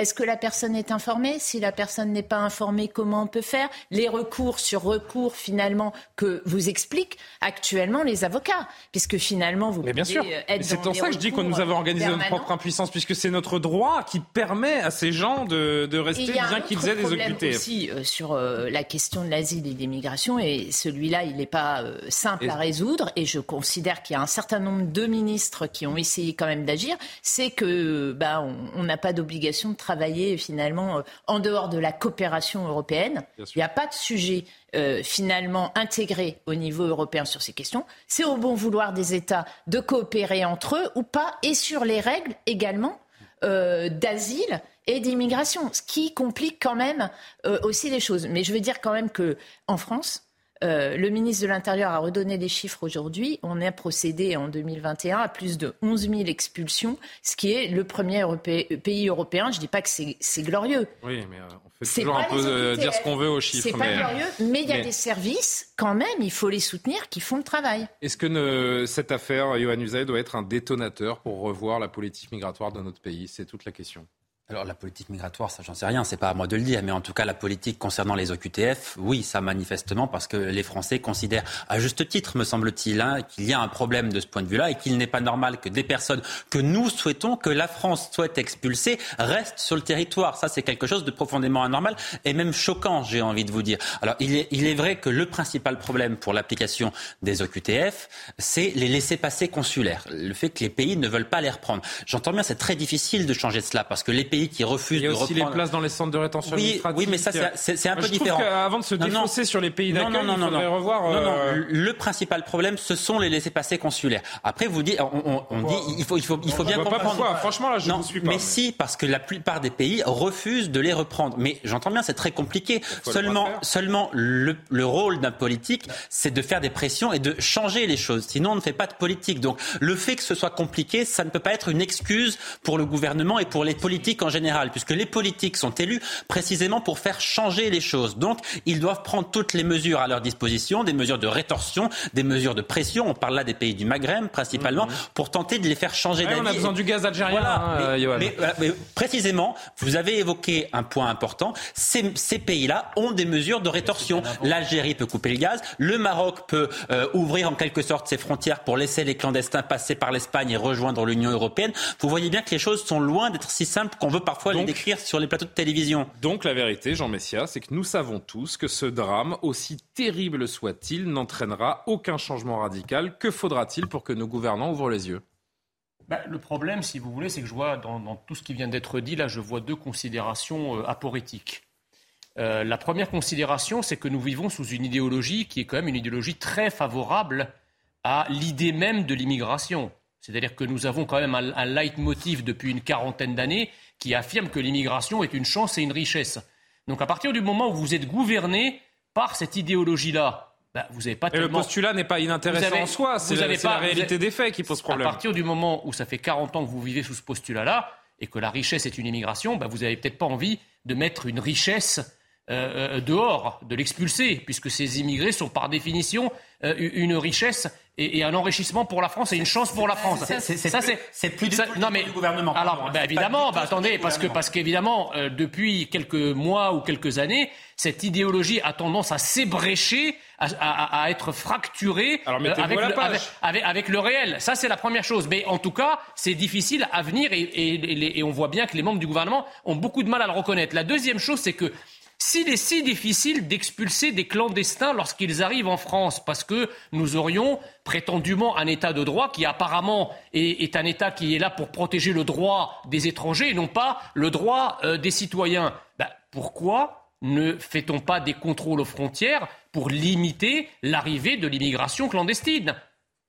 Est-ce que la personne est informée? Si la personne n'est pas informée, comment on peut faire? Les recours sur recours, finalement, que vous expliquent actuellement les avocats, puisque finalement, vous Mais bien sûr. Euh, être C'est des ça que je dis que nous avons organisé notre permanents. propre impuissance, puisque c'est notre droit qui permet à ces gens de, de rester bien qu'ils aient des OQTF. aussi euh, sur euh, la question de l'asile et des migrations, et celui-là, il n'est pas euh, simple Et- à résoudre, et je considère qu'il y a un certain nombre de ministres qui ont essayé quand même d'agir, c'est que bah, on- on n'a pas d'obligation de travailler finalement euh, en dehors de la coopération européenne. Il n'y a pas de sujet euh, finalement intégré au niveau européen sur ces questions. C'est au bon vouloir des États de coopérer entre eux ou pas, et sur les règles également euh, d'asile et d'immigration, ce qui complique quand même euh, aussi les choses. Mais je veux dire quand même que en France, euh, le ministre de l'Intérieur a redonné des chiffres aujourd'hui. On a procédé en 2021 à plus de 11 000 expulsions, ce qui est le premier europé- pays européen. Je ne dis pas que c'est glorieux. Oui, mais euh, on fait toujours un peu les euh, dire ce qu'on veut aux chiffres. C'est pas mais- glorieux, mais il y a mais- des services, quand même, il faut les soutenir, qui font le travail. Est-ce que ne- cette affaire, Johan Usaï, doit être un détonateur pour revoir la politique migratoire de notre pays? C'est toute la question. Alors la politique migratoire, ça j'en sais rien, c'est pas à moi de le dire, mais en tout cas la politique concernant les OQTF, oui, ça manifestement parce que les Français considèrent à juste titre, me semble-t-il, hein, qu'il y a un problème de ce point de vue-là et qu'il n'est pas normal que des personnes que nous souhaitons, que la France souhaite expulser, restent sur le territoire. Ça c'est quelque chose de profondément anormal et même choquant, j'ai envie de vous dire. Alors il est, vrai que le principal problème pour l'application des OQTF, c'est les laissés-passer consulaires, le fait que les pays ne veulent pas les reprendre. J'entends bien, c'est très difficile de changer cela parce que les pays qui refusent Il y a de aussi reprendre... les places dans les centres de rétention Oui, administrative. oui, mais ça, c'est- un peu je différent. qu'avant de se défausser sur les pays d'accueil, il faudrait revoir. Non, non, euh, le principal problème, ce sont les laissés-passer consulaires. Après, vous dites, on, on- on dit, il faut, il faut, il faut bien pas comprendre. pourquoi. Franchement, là, je vous suis pas, Mais mais- si, parce que la plupart des pays refusent de les reprendre. Mais j'entends bien, c'est très compliqué. le Seulement, pas faire. seulement le, le rôle d'un politique, c'est de faire des pressions et de changer les choses. Sinon, on ne fait pas de politique. Donc, le fait que ce soit compliqué, ça ne peut pas être une excuse pour le gouvernement et pour les politiques en général, puisque les politiques sont élus précisément pour faire changer les choses. Donc, ils doivent prendre toutes les mesures à leur disposition, des mesures de rétorsion, des mesures de pression. On parle là des pays du Maghreb principalement, pour tenter de les faire changer Mhm. Ouais, d'avis. on a besoin du gaz algérien, Voilà. hein, euh, mais, Johan. mais, précisément, vous avez évoqué un point important. Ces, ces pays-là ont des mesures de rétorsion. L'Algérie peut couper le gaz, le Maroc peut euh, ouvrir en quelque sorte ses frontières pour laisser les clandestins passer par l'Espagne et rejoindre l'Union européenne. Vous voyez bien que les choses sont loin d'être si simples qu'on veut parfois les décrire sur les plateaux de télévision. Donc la vérité, Jean Messia, c'est que nous savons tous que ce drame, aussi terrible soit-il, n'entraînera aucun changement radical. Que faudra-t-il pour que nos gouvernants ouvrent les yeux? Bah, le problème, si vous voulez, c'est que je vois dans, dans tout ce qui vient d'être dit, là, je vois deux considérations euh, aporétiques. Euh, la première considération, c'est que nous vivons sous une idéologie qui est quand même une idéologie très favorable à l'idée même de l'immigration. C'est-à-dire que nous avons quand même un, un leitmotiv depuis une quarantaine d'années qui affirme que l'immigration est une chance et une richesse. Donc à partir du moment où vous êtes gouverné par cette idéologie-là, bah, vous n'avez pas Et le postulat n'est pas inintéressant avez- en soi, c'est la, la réalité avez- des faits qui pose problème. À partir du moment où ça fait 40 ans que vous vivez sous ce postulat-là et que la richesse est une immigration, bah, vous n'avez peut-être pas envie de mettre une richesse euh, euh, dehors, de l'expulser, puisque ces immigrés sont par définition euh, une richesse et, et un enrichissement pour la France et une chance pour la France. C'est- c'est- c'est Ça, plus- c'est plus du ça- tout le non mais du gouvernement, Alors, bah, évidemment, bah, attendez, parce que parce qu'évidemment, euh, depuis quelques mois ou quelques années, cette idéologie a tendance à s'ébrécher, à, à- à être fracturée Alors, euh, avec, le, avec, avec- avec le réel. Ça, c'est la première chose. Mais en tout cas, c'est difficile à venir et, et- et on voit bien que les membres du gouvernement ont beaucoup de mal à le reconnaître. La deuxième chose, c'est que s'il est si difficile d'expulser des clandestins lorsqu'ils arrivent en France, parce que nous aurions prétendument un État de droit qui apparemment est, est un État qui est là pour protéger le droit des étrangers et non pas le droit euh, des citoyens, ben, pourquoi ne fait-on pas des contrôles aux frontières pour limiter l'arrivée de l'immigration clandestine?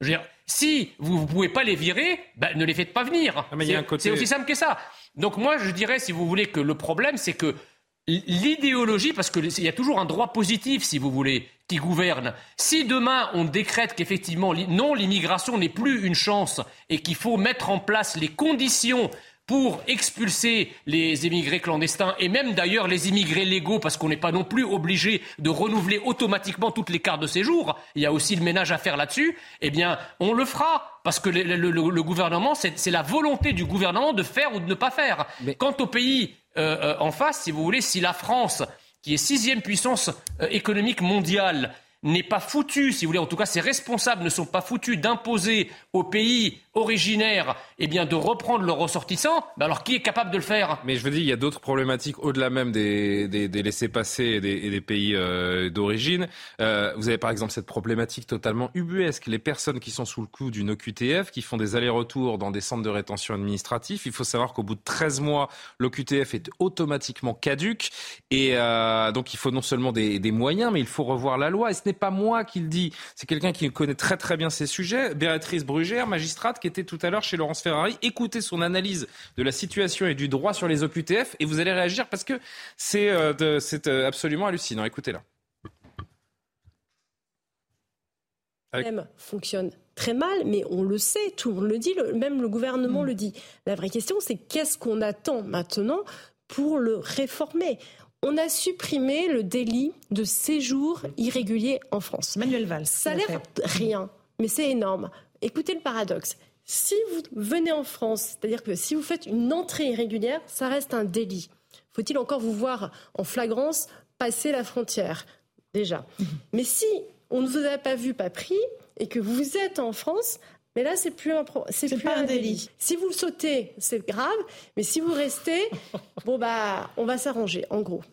Je veux dire, si vous ne pouvez pas les virer, ben, ne les faites pas venir. mais il y a C'est- un côté- C'est aussi simple que ça. Donc moi, je dirais, si vous voulez, que le problème, c'est que l'idéologie, parce qu'il y a toujours un droit positif, si vous voulez, qui gouverne. Si demain on décrète qu'effectivement, non, l'immigration n'est plus une chance et qu'il faut mettre en place les conditions pour expulser les immigrés clandestins et même d'ailleurs les immigrés légaux, parce qu'on n'est pas non plus obligé de renouveler automatiquement toutes les cartes de séjour, il y a aussi le ménage à faire là-dessus, eh bien on le fera, parce que le, le- le- le gouvernement, c'est la volonté du gouvernement de faire ou de ne pas faire. Quant aux pays en face, si vous voulez, si la France, qui est sixième puissance économique mondiale, n'est pas foutu, si vous voulez, en tout cas ses responsables ne sont pas foutus d'imposer aux pays originaires eh bien, de reprendre leurs ressortissants, ben alors qui est capable de le faire? Mais je veux dire, il y a d'autres problématiques au-delà même des, des, des laissés-passer et et des pays euh, d'origine. Euh, vous avez par exemple cette problématique totalement ubuesque, les personnes qui sont sous le coup d'une OQTF, qui font des allers-retours dans des centres de rétention administratifs. Il faut savoir qu'au bout de 13 mois, l'OQTF est automatiquement caduque. Et euh, donc il faut non seulement des, des moyens, mais il faut revoir la loi. Et ce n'est pas moi qui le dis, c'est quelqu'un qui connaît très très bien ces sujets. Béatrice Brugère, magistrate, qui était tout à l'heure chez Laurence Ferrari. Écoutez son analyse de la situation et du droit sur les OQTF et vous allez réagir parce que c'est euh, euh, absolument hallucinant. Écoutez-la. Avec... fonctionne très mal, mais on le sait, tout le monde le dit, même le gouvernement mm. le dit. La vraie question, c'est qu'est-ce qu'on attend maintenant pour le réformer? On a supprimé le délit de séjour irrégulier en France. Manuel Valls. Ça a l'air rien, mais c'est énorme. Écoutez le paradoxe. Si vous venez en France, c'est-à-dire que si vous faites une entrée irrégulière, ça reste un délit. Faut-il encore vous voir en flagrance passer la frontière Déjà? Mais si on ne vous a pas vu, pas pris, et que vous êtes en France, mais là, c'est plus un, c'est plus un, délit. Si vous le sautez, c'est grave. Mais si vous restez, bon bah, on va s'arranger, en gros.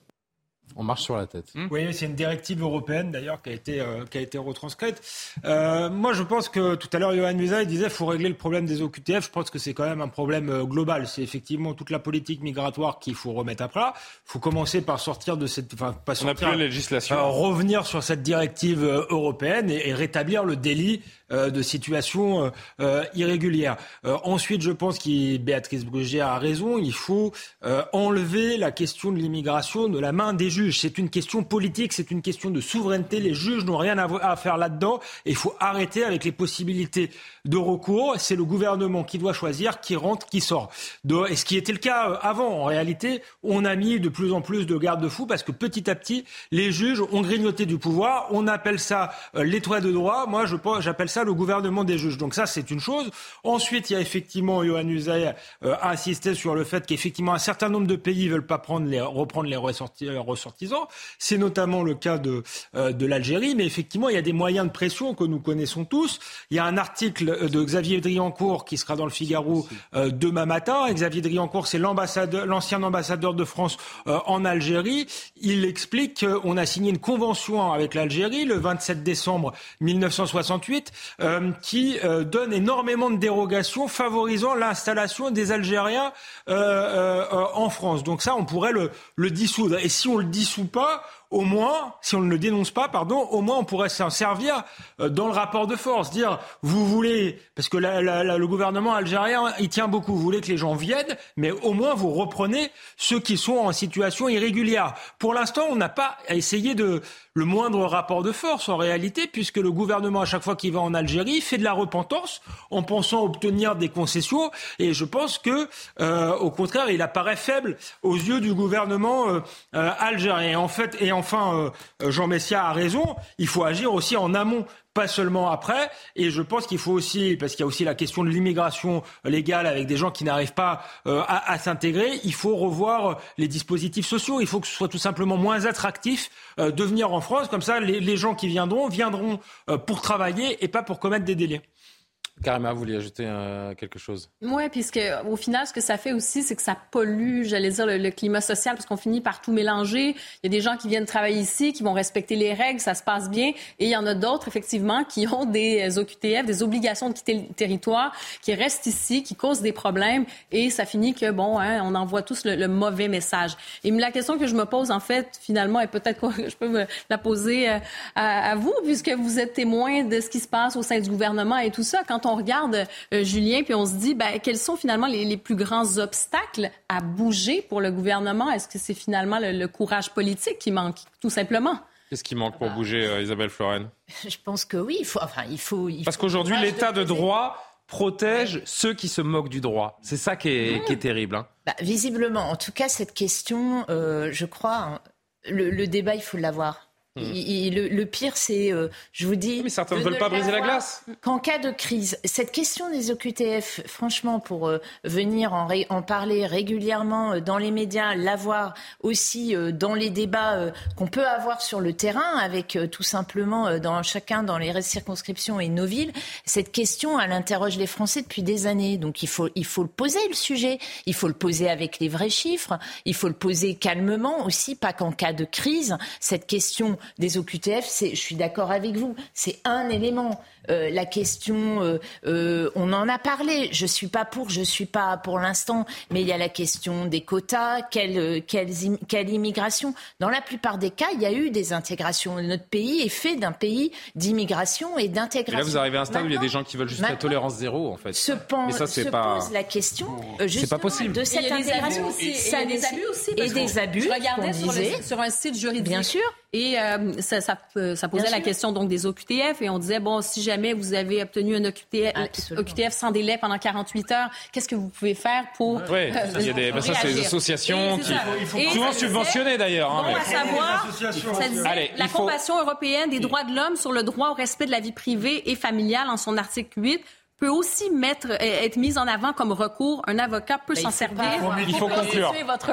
On marche sur la tête. Hmm. Oui, c'est une directive européenne d'ailleurs qui a été euh, qui a été retranscrite. Euh, moi, je pense que tout à l'heure, Johan Musa disait qu'il faut régler le problème des OQTF. Je pense que c'est quand même un problème euh, global. C'est effectivement toute la politique migratoire qu'il faut remettre à plat. Il faut commencer par sortir de cette, enfin pas sortir, On a plus la législation. Euh, revenir sur cette directive européenne et, et rétablir le délit de situations euh, euh, irrégulières. ensuite, je pense que Béatrice Brugère a raison, il faut enlever la question de l'immigration de la main des juges. C'est une question politique, c'est une question de souveraineté. Les juges n'ont rien à, faire là-dedans il faut arrêter avec les possibilités de recours. C'est le gouvernement qui doit choisir qui rentre, qui sort. et ce qui était le cas avant, en réalité, on a mis de plus en plus de garde-fous parce que petit à petit, les juges ont grignoté du pouvoir. On appelle ça l'étoile de droit. Moi, j'appelle ça le gouvernement des juges. Donc ça, c'est une chose. Ensuite, il y a effectivement, Johan Usaï euh, a insisté sur le fait qu'effectivement, un certain nombre de pays ne veulent pas reprendre les ressortissants. C'est notamment le cas de, euh, de l'Algérie. Mais effectivement, il y a des moyens de pression que nous connaissons tous. Il y a un article de Xavier Driancourt qui sera dans le Figaro euh, demain matin. Xavier Driancourt, c'est l'ambassadeur, l'ancien ambassadeur de France en Algérie. Il explique qu'on a signé une convention avec l'Algérie le 27 décembre 1968 euh, qui euh, donne énormément de dérogations favorisant l'installation des Algériens euh, en France. Donc ça, on pourrait le, le dissoudre. Et si on le dissout pas, au moins, si on ne le dénonce pas, pardon, au moins on pourrait s'en servir euh, dans le rapport de force, dire vous voulez, parce que le gouvernement algérien il tient beaucoup, vous voulez que les gens viennent, mais au moins vous reprenez ceux qui sont en situation irrégulière. Pour l'instant, on n'a pas essayé de le moindre rapport de force en réalité, puisque le gouvernement à chaque fois qu'il va en Algérie fait de la repentance en pensant obtenir des concessions, et je pense que euh, au contraire, il apparaît faible aux yeux du gouvernement euh, algérien. En fait, enfin, euh, Jean Messia a raison, il faut agir aussi en amont pas seulement après. Et je pense qu'il faut aussi, parce qu'il y a aussi la question de l'immigration légale avec des gens qui n'arrivent pas euh, à, s'intégrer, il faut revoir les dispositifs sociaux. Il faut que ce soit tout simplement moins attractif euh, de venir en France. Comme ça, les, gens qui viendront viendront pour travailler et pas pour commettre des délais. Karima, vous vouliez ajouter euh, quelque chose? Oui, puisque au final, ce que ça fait aussi, c'est que ça pollue, j'allais dire, le, climat social, parce qu'on finit par tout mélanger. Il y a des gens qui viennent travailler ici, qui vont respecter les règles, ça se passe bien, et il y en a d'autres, effectivement, qui ont des OQTF, des obligations de quitter le territoire, qui restent ici, qui causent des problèmes, et ça finit que, bon, hein, on envoie tous le, mauvais message. Et la question que je me pose, en fait, finalement, et peut-être que je peux me la poser euh, à, à, vous, puisque vous êtes témoin de ce qui se passe au sein du gouvernement et tout ça, quand on regarde euh, Julien, puis on se dit, ben, quels sont finalement les, plus grands obstacles à bouger pour le gouvernement? Est-ce que c'est finalement le, courage politique qui manque, tout simplement? Qu'est-ce qui manque pour bouger, euh, Isabelle Floren? Je pense que oui, il faut. Enfin, il faut, Parce qu'aujourd'hui, l'état de, droit protège ceux qui se moquent du droit. C'est ça qui est, terrible. Hein. Bah, visiblement, en tout cas, cette question, euh, je crois, hein, le, débat, il faut l'avoir. Le, pire, c'est, euh, je vous dis. Mais certains ne veulent pas briser la glace. Qu'en cas de crise, cette question des OQTF, franchement, pour euh, venir en, en, parler régulièrement euh, dans les médias, l'avoir aussi dans les débats qu'on peut avoir sur le terrain, avec tout simplement dans chacun dans les circonscriptions et nos villes, cette question, elle interroge les Français depuis des années. Donc il faut, il faut le poser le sujet, il faut le poser avec les vrais chiffres, il faut le poser calmement aussi, pas qu'en cas de crise. Cette question des OQTF, je suis d'accord avec vous, c'est un élément. Euh, la question, euh, euh, on en a parlé. Je suis pas pour, je suis pas pour l'instant, mais il y a la question des quotas, quelle, quelle, quelle, immigration. Dans la plupart des cas, il y a eu des intégrations. Notre pays est fait d'un pays d'immigration et d'intégration. Là, vous arrivez à un stade où il y a des gens qui veulent juste la tolérance zéro, en fait. Se, mais ça, se pas... pose la question c'est pas possible. de cette intégration. Et, et, des abus aussi. Et des abus. Je regardais sur, sur, un site juridique. Bien sûr. Et euh, ça, ça, ça, posait la question donc des OQTF et on disait bon si jamais vous avez obtenu un OQTF, OQTF sans délai pendant 48 heures, qu'est-ce que vous pouvez faire pour Oui, euh, il y a des, ça c'est des associations qui souvent subventionnées d'ailleurs. Hein, bon, à savoir, ça disait, Allez, la Convention européenne des droits de l'homme sur le droit au respect de la vie privée et familiale en son article 8 peut aussi mettre, être mise en avant comme recours. Un avocat peut s'en servir. Il faut conclure. Votre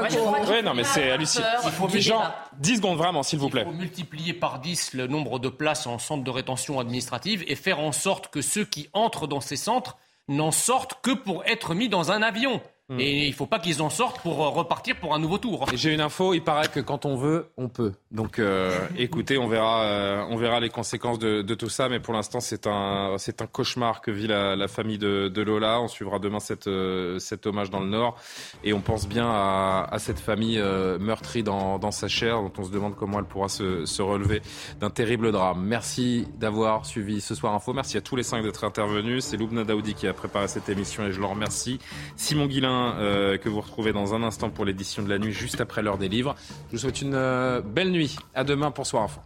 oui, non, mais c'est hallucinant. Il faut Jean, 10 secondes vraiment, s'il vous plaît. Il faut multiplier par 10 le nombre de places en centre de rétention administrative et faire en sorte que ceux qui entrent dans ces centres n'en sortent que pour être mis dans un avion. Hmm. Et il ne faut pas qu'ils en sortent pour euh, repartir pour un nouveau tour. J'ai une info, il paraît que quand on veut, on peut. Donc euh, écoutez, on verra, euh, on verra les conséquences de, de, tout ça. Mais pour l'instant, c'est un, c'est un cauchemar que vit la, la famille de, de, Lola. On suivra demain cette, cet hommage dans le Nord. Et on pense bien à, à cette famille meurtrie dans, dans, sa chair, dont on se demande comment elle pourra se, se relever d'un terrible drame. Merci d'avoir suivi ce soir info. Merci à tous les cinq d'être intervenus. C'est Loubna Daoudi qui a préparé cette émission et je le remercie. Simon Guillain euh, que vous retrouvez dans un instant pour l'édition de la nuit, juste après l'heure des livres. Je vous souhaite une euh, belle nuit. À demain pour Soir Enfant.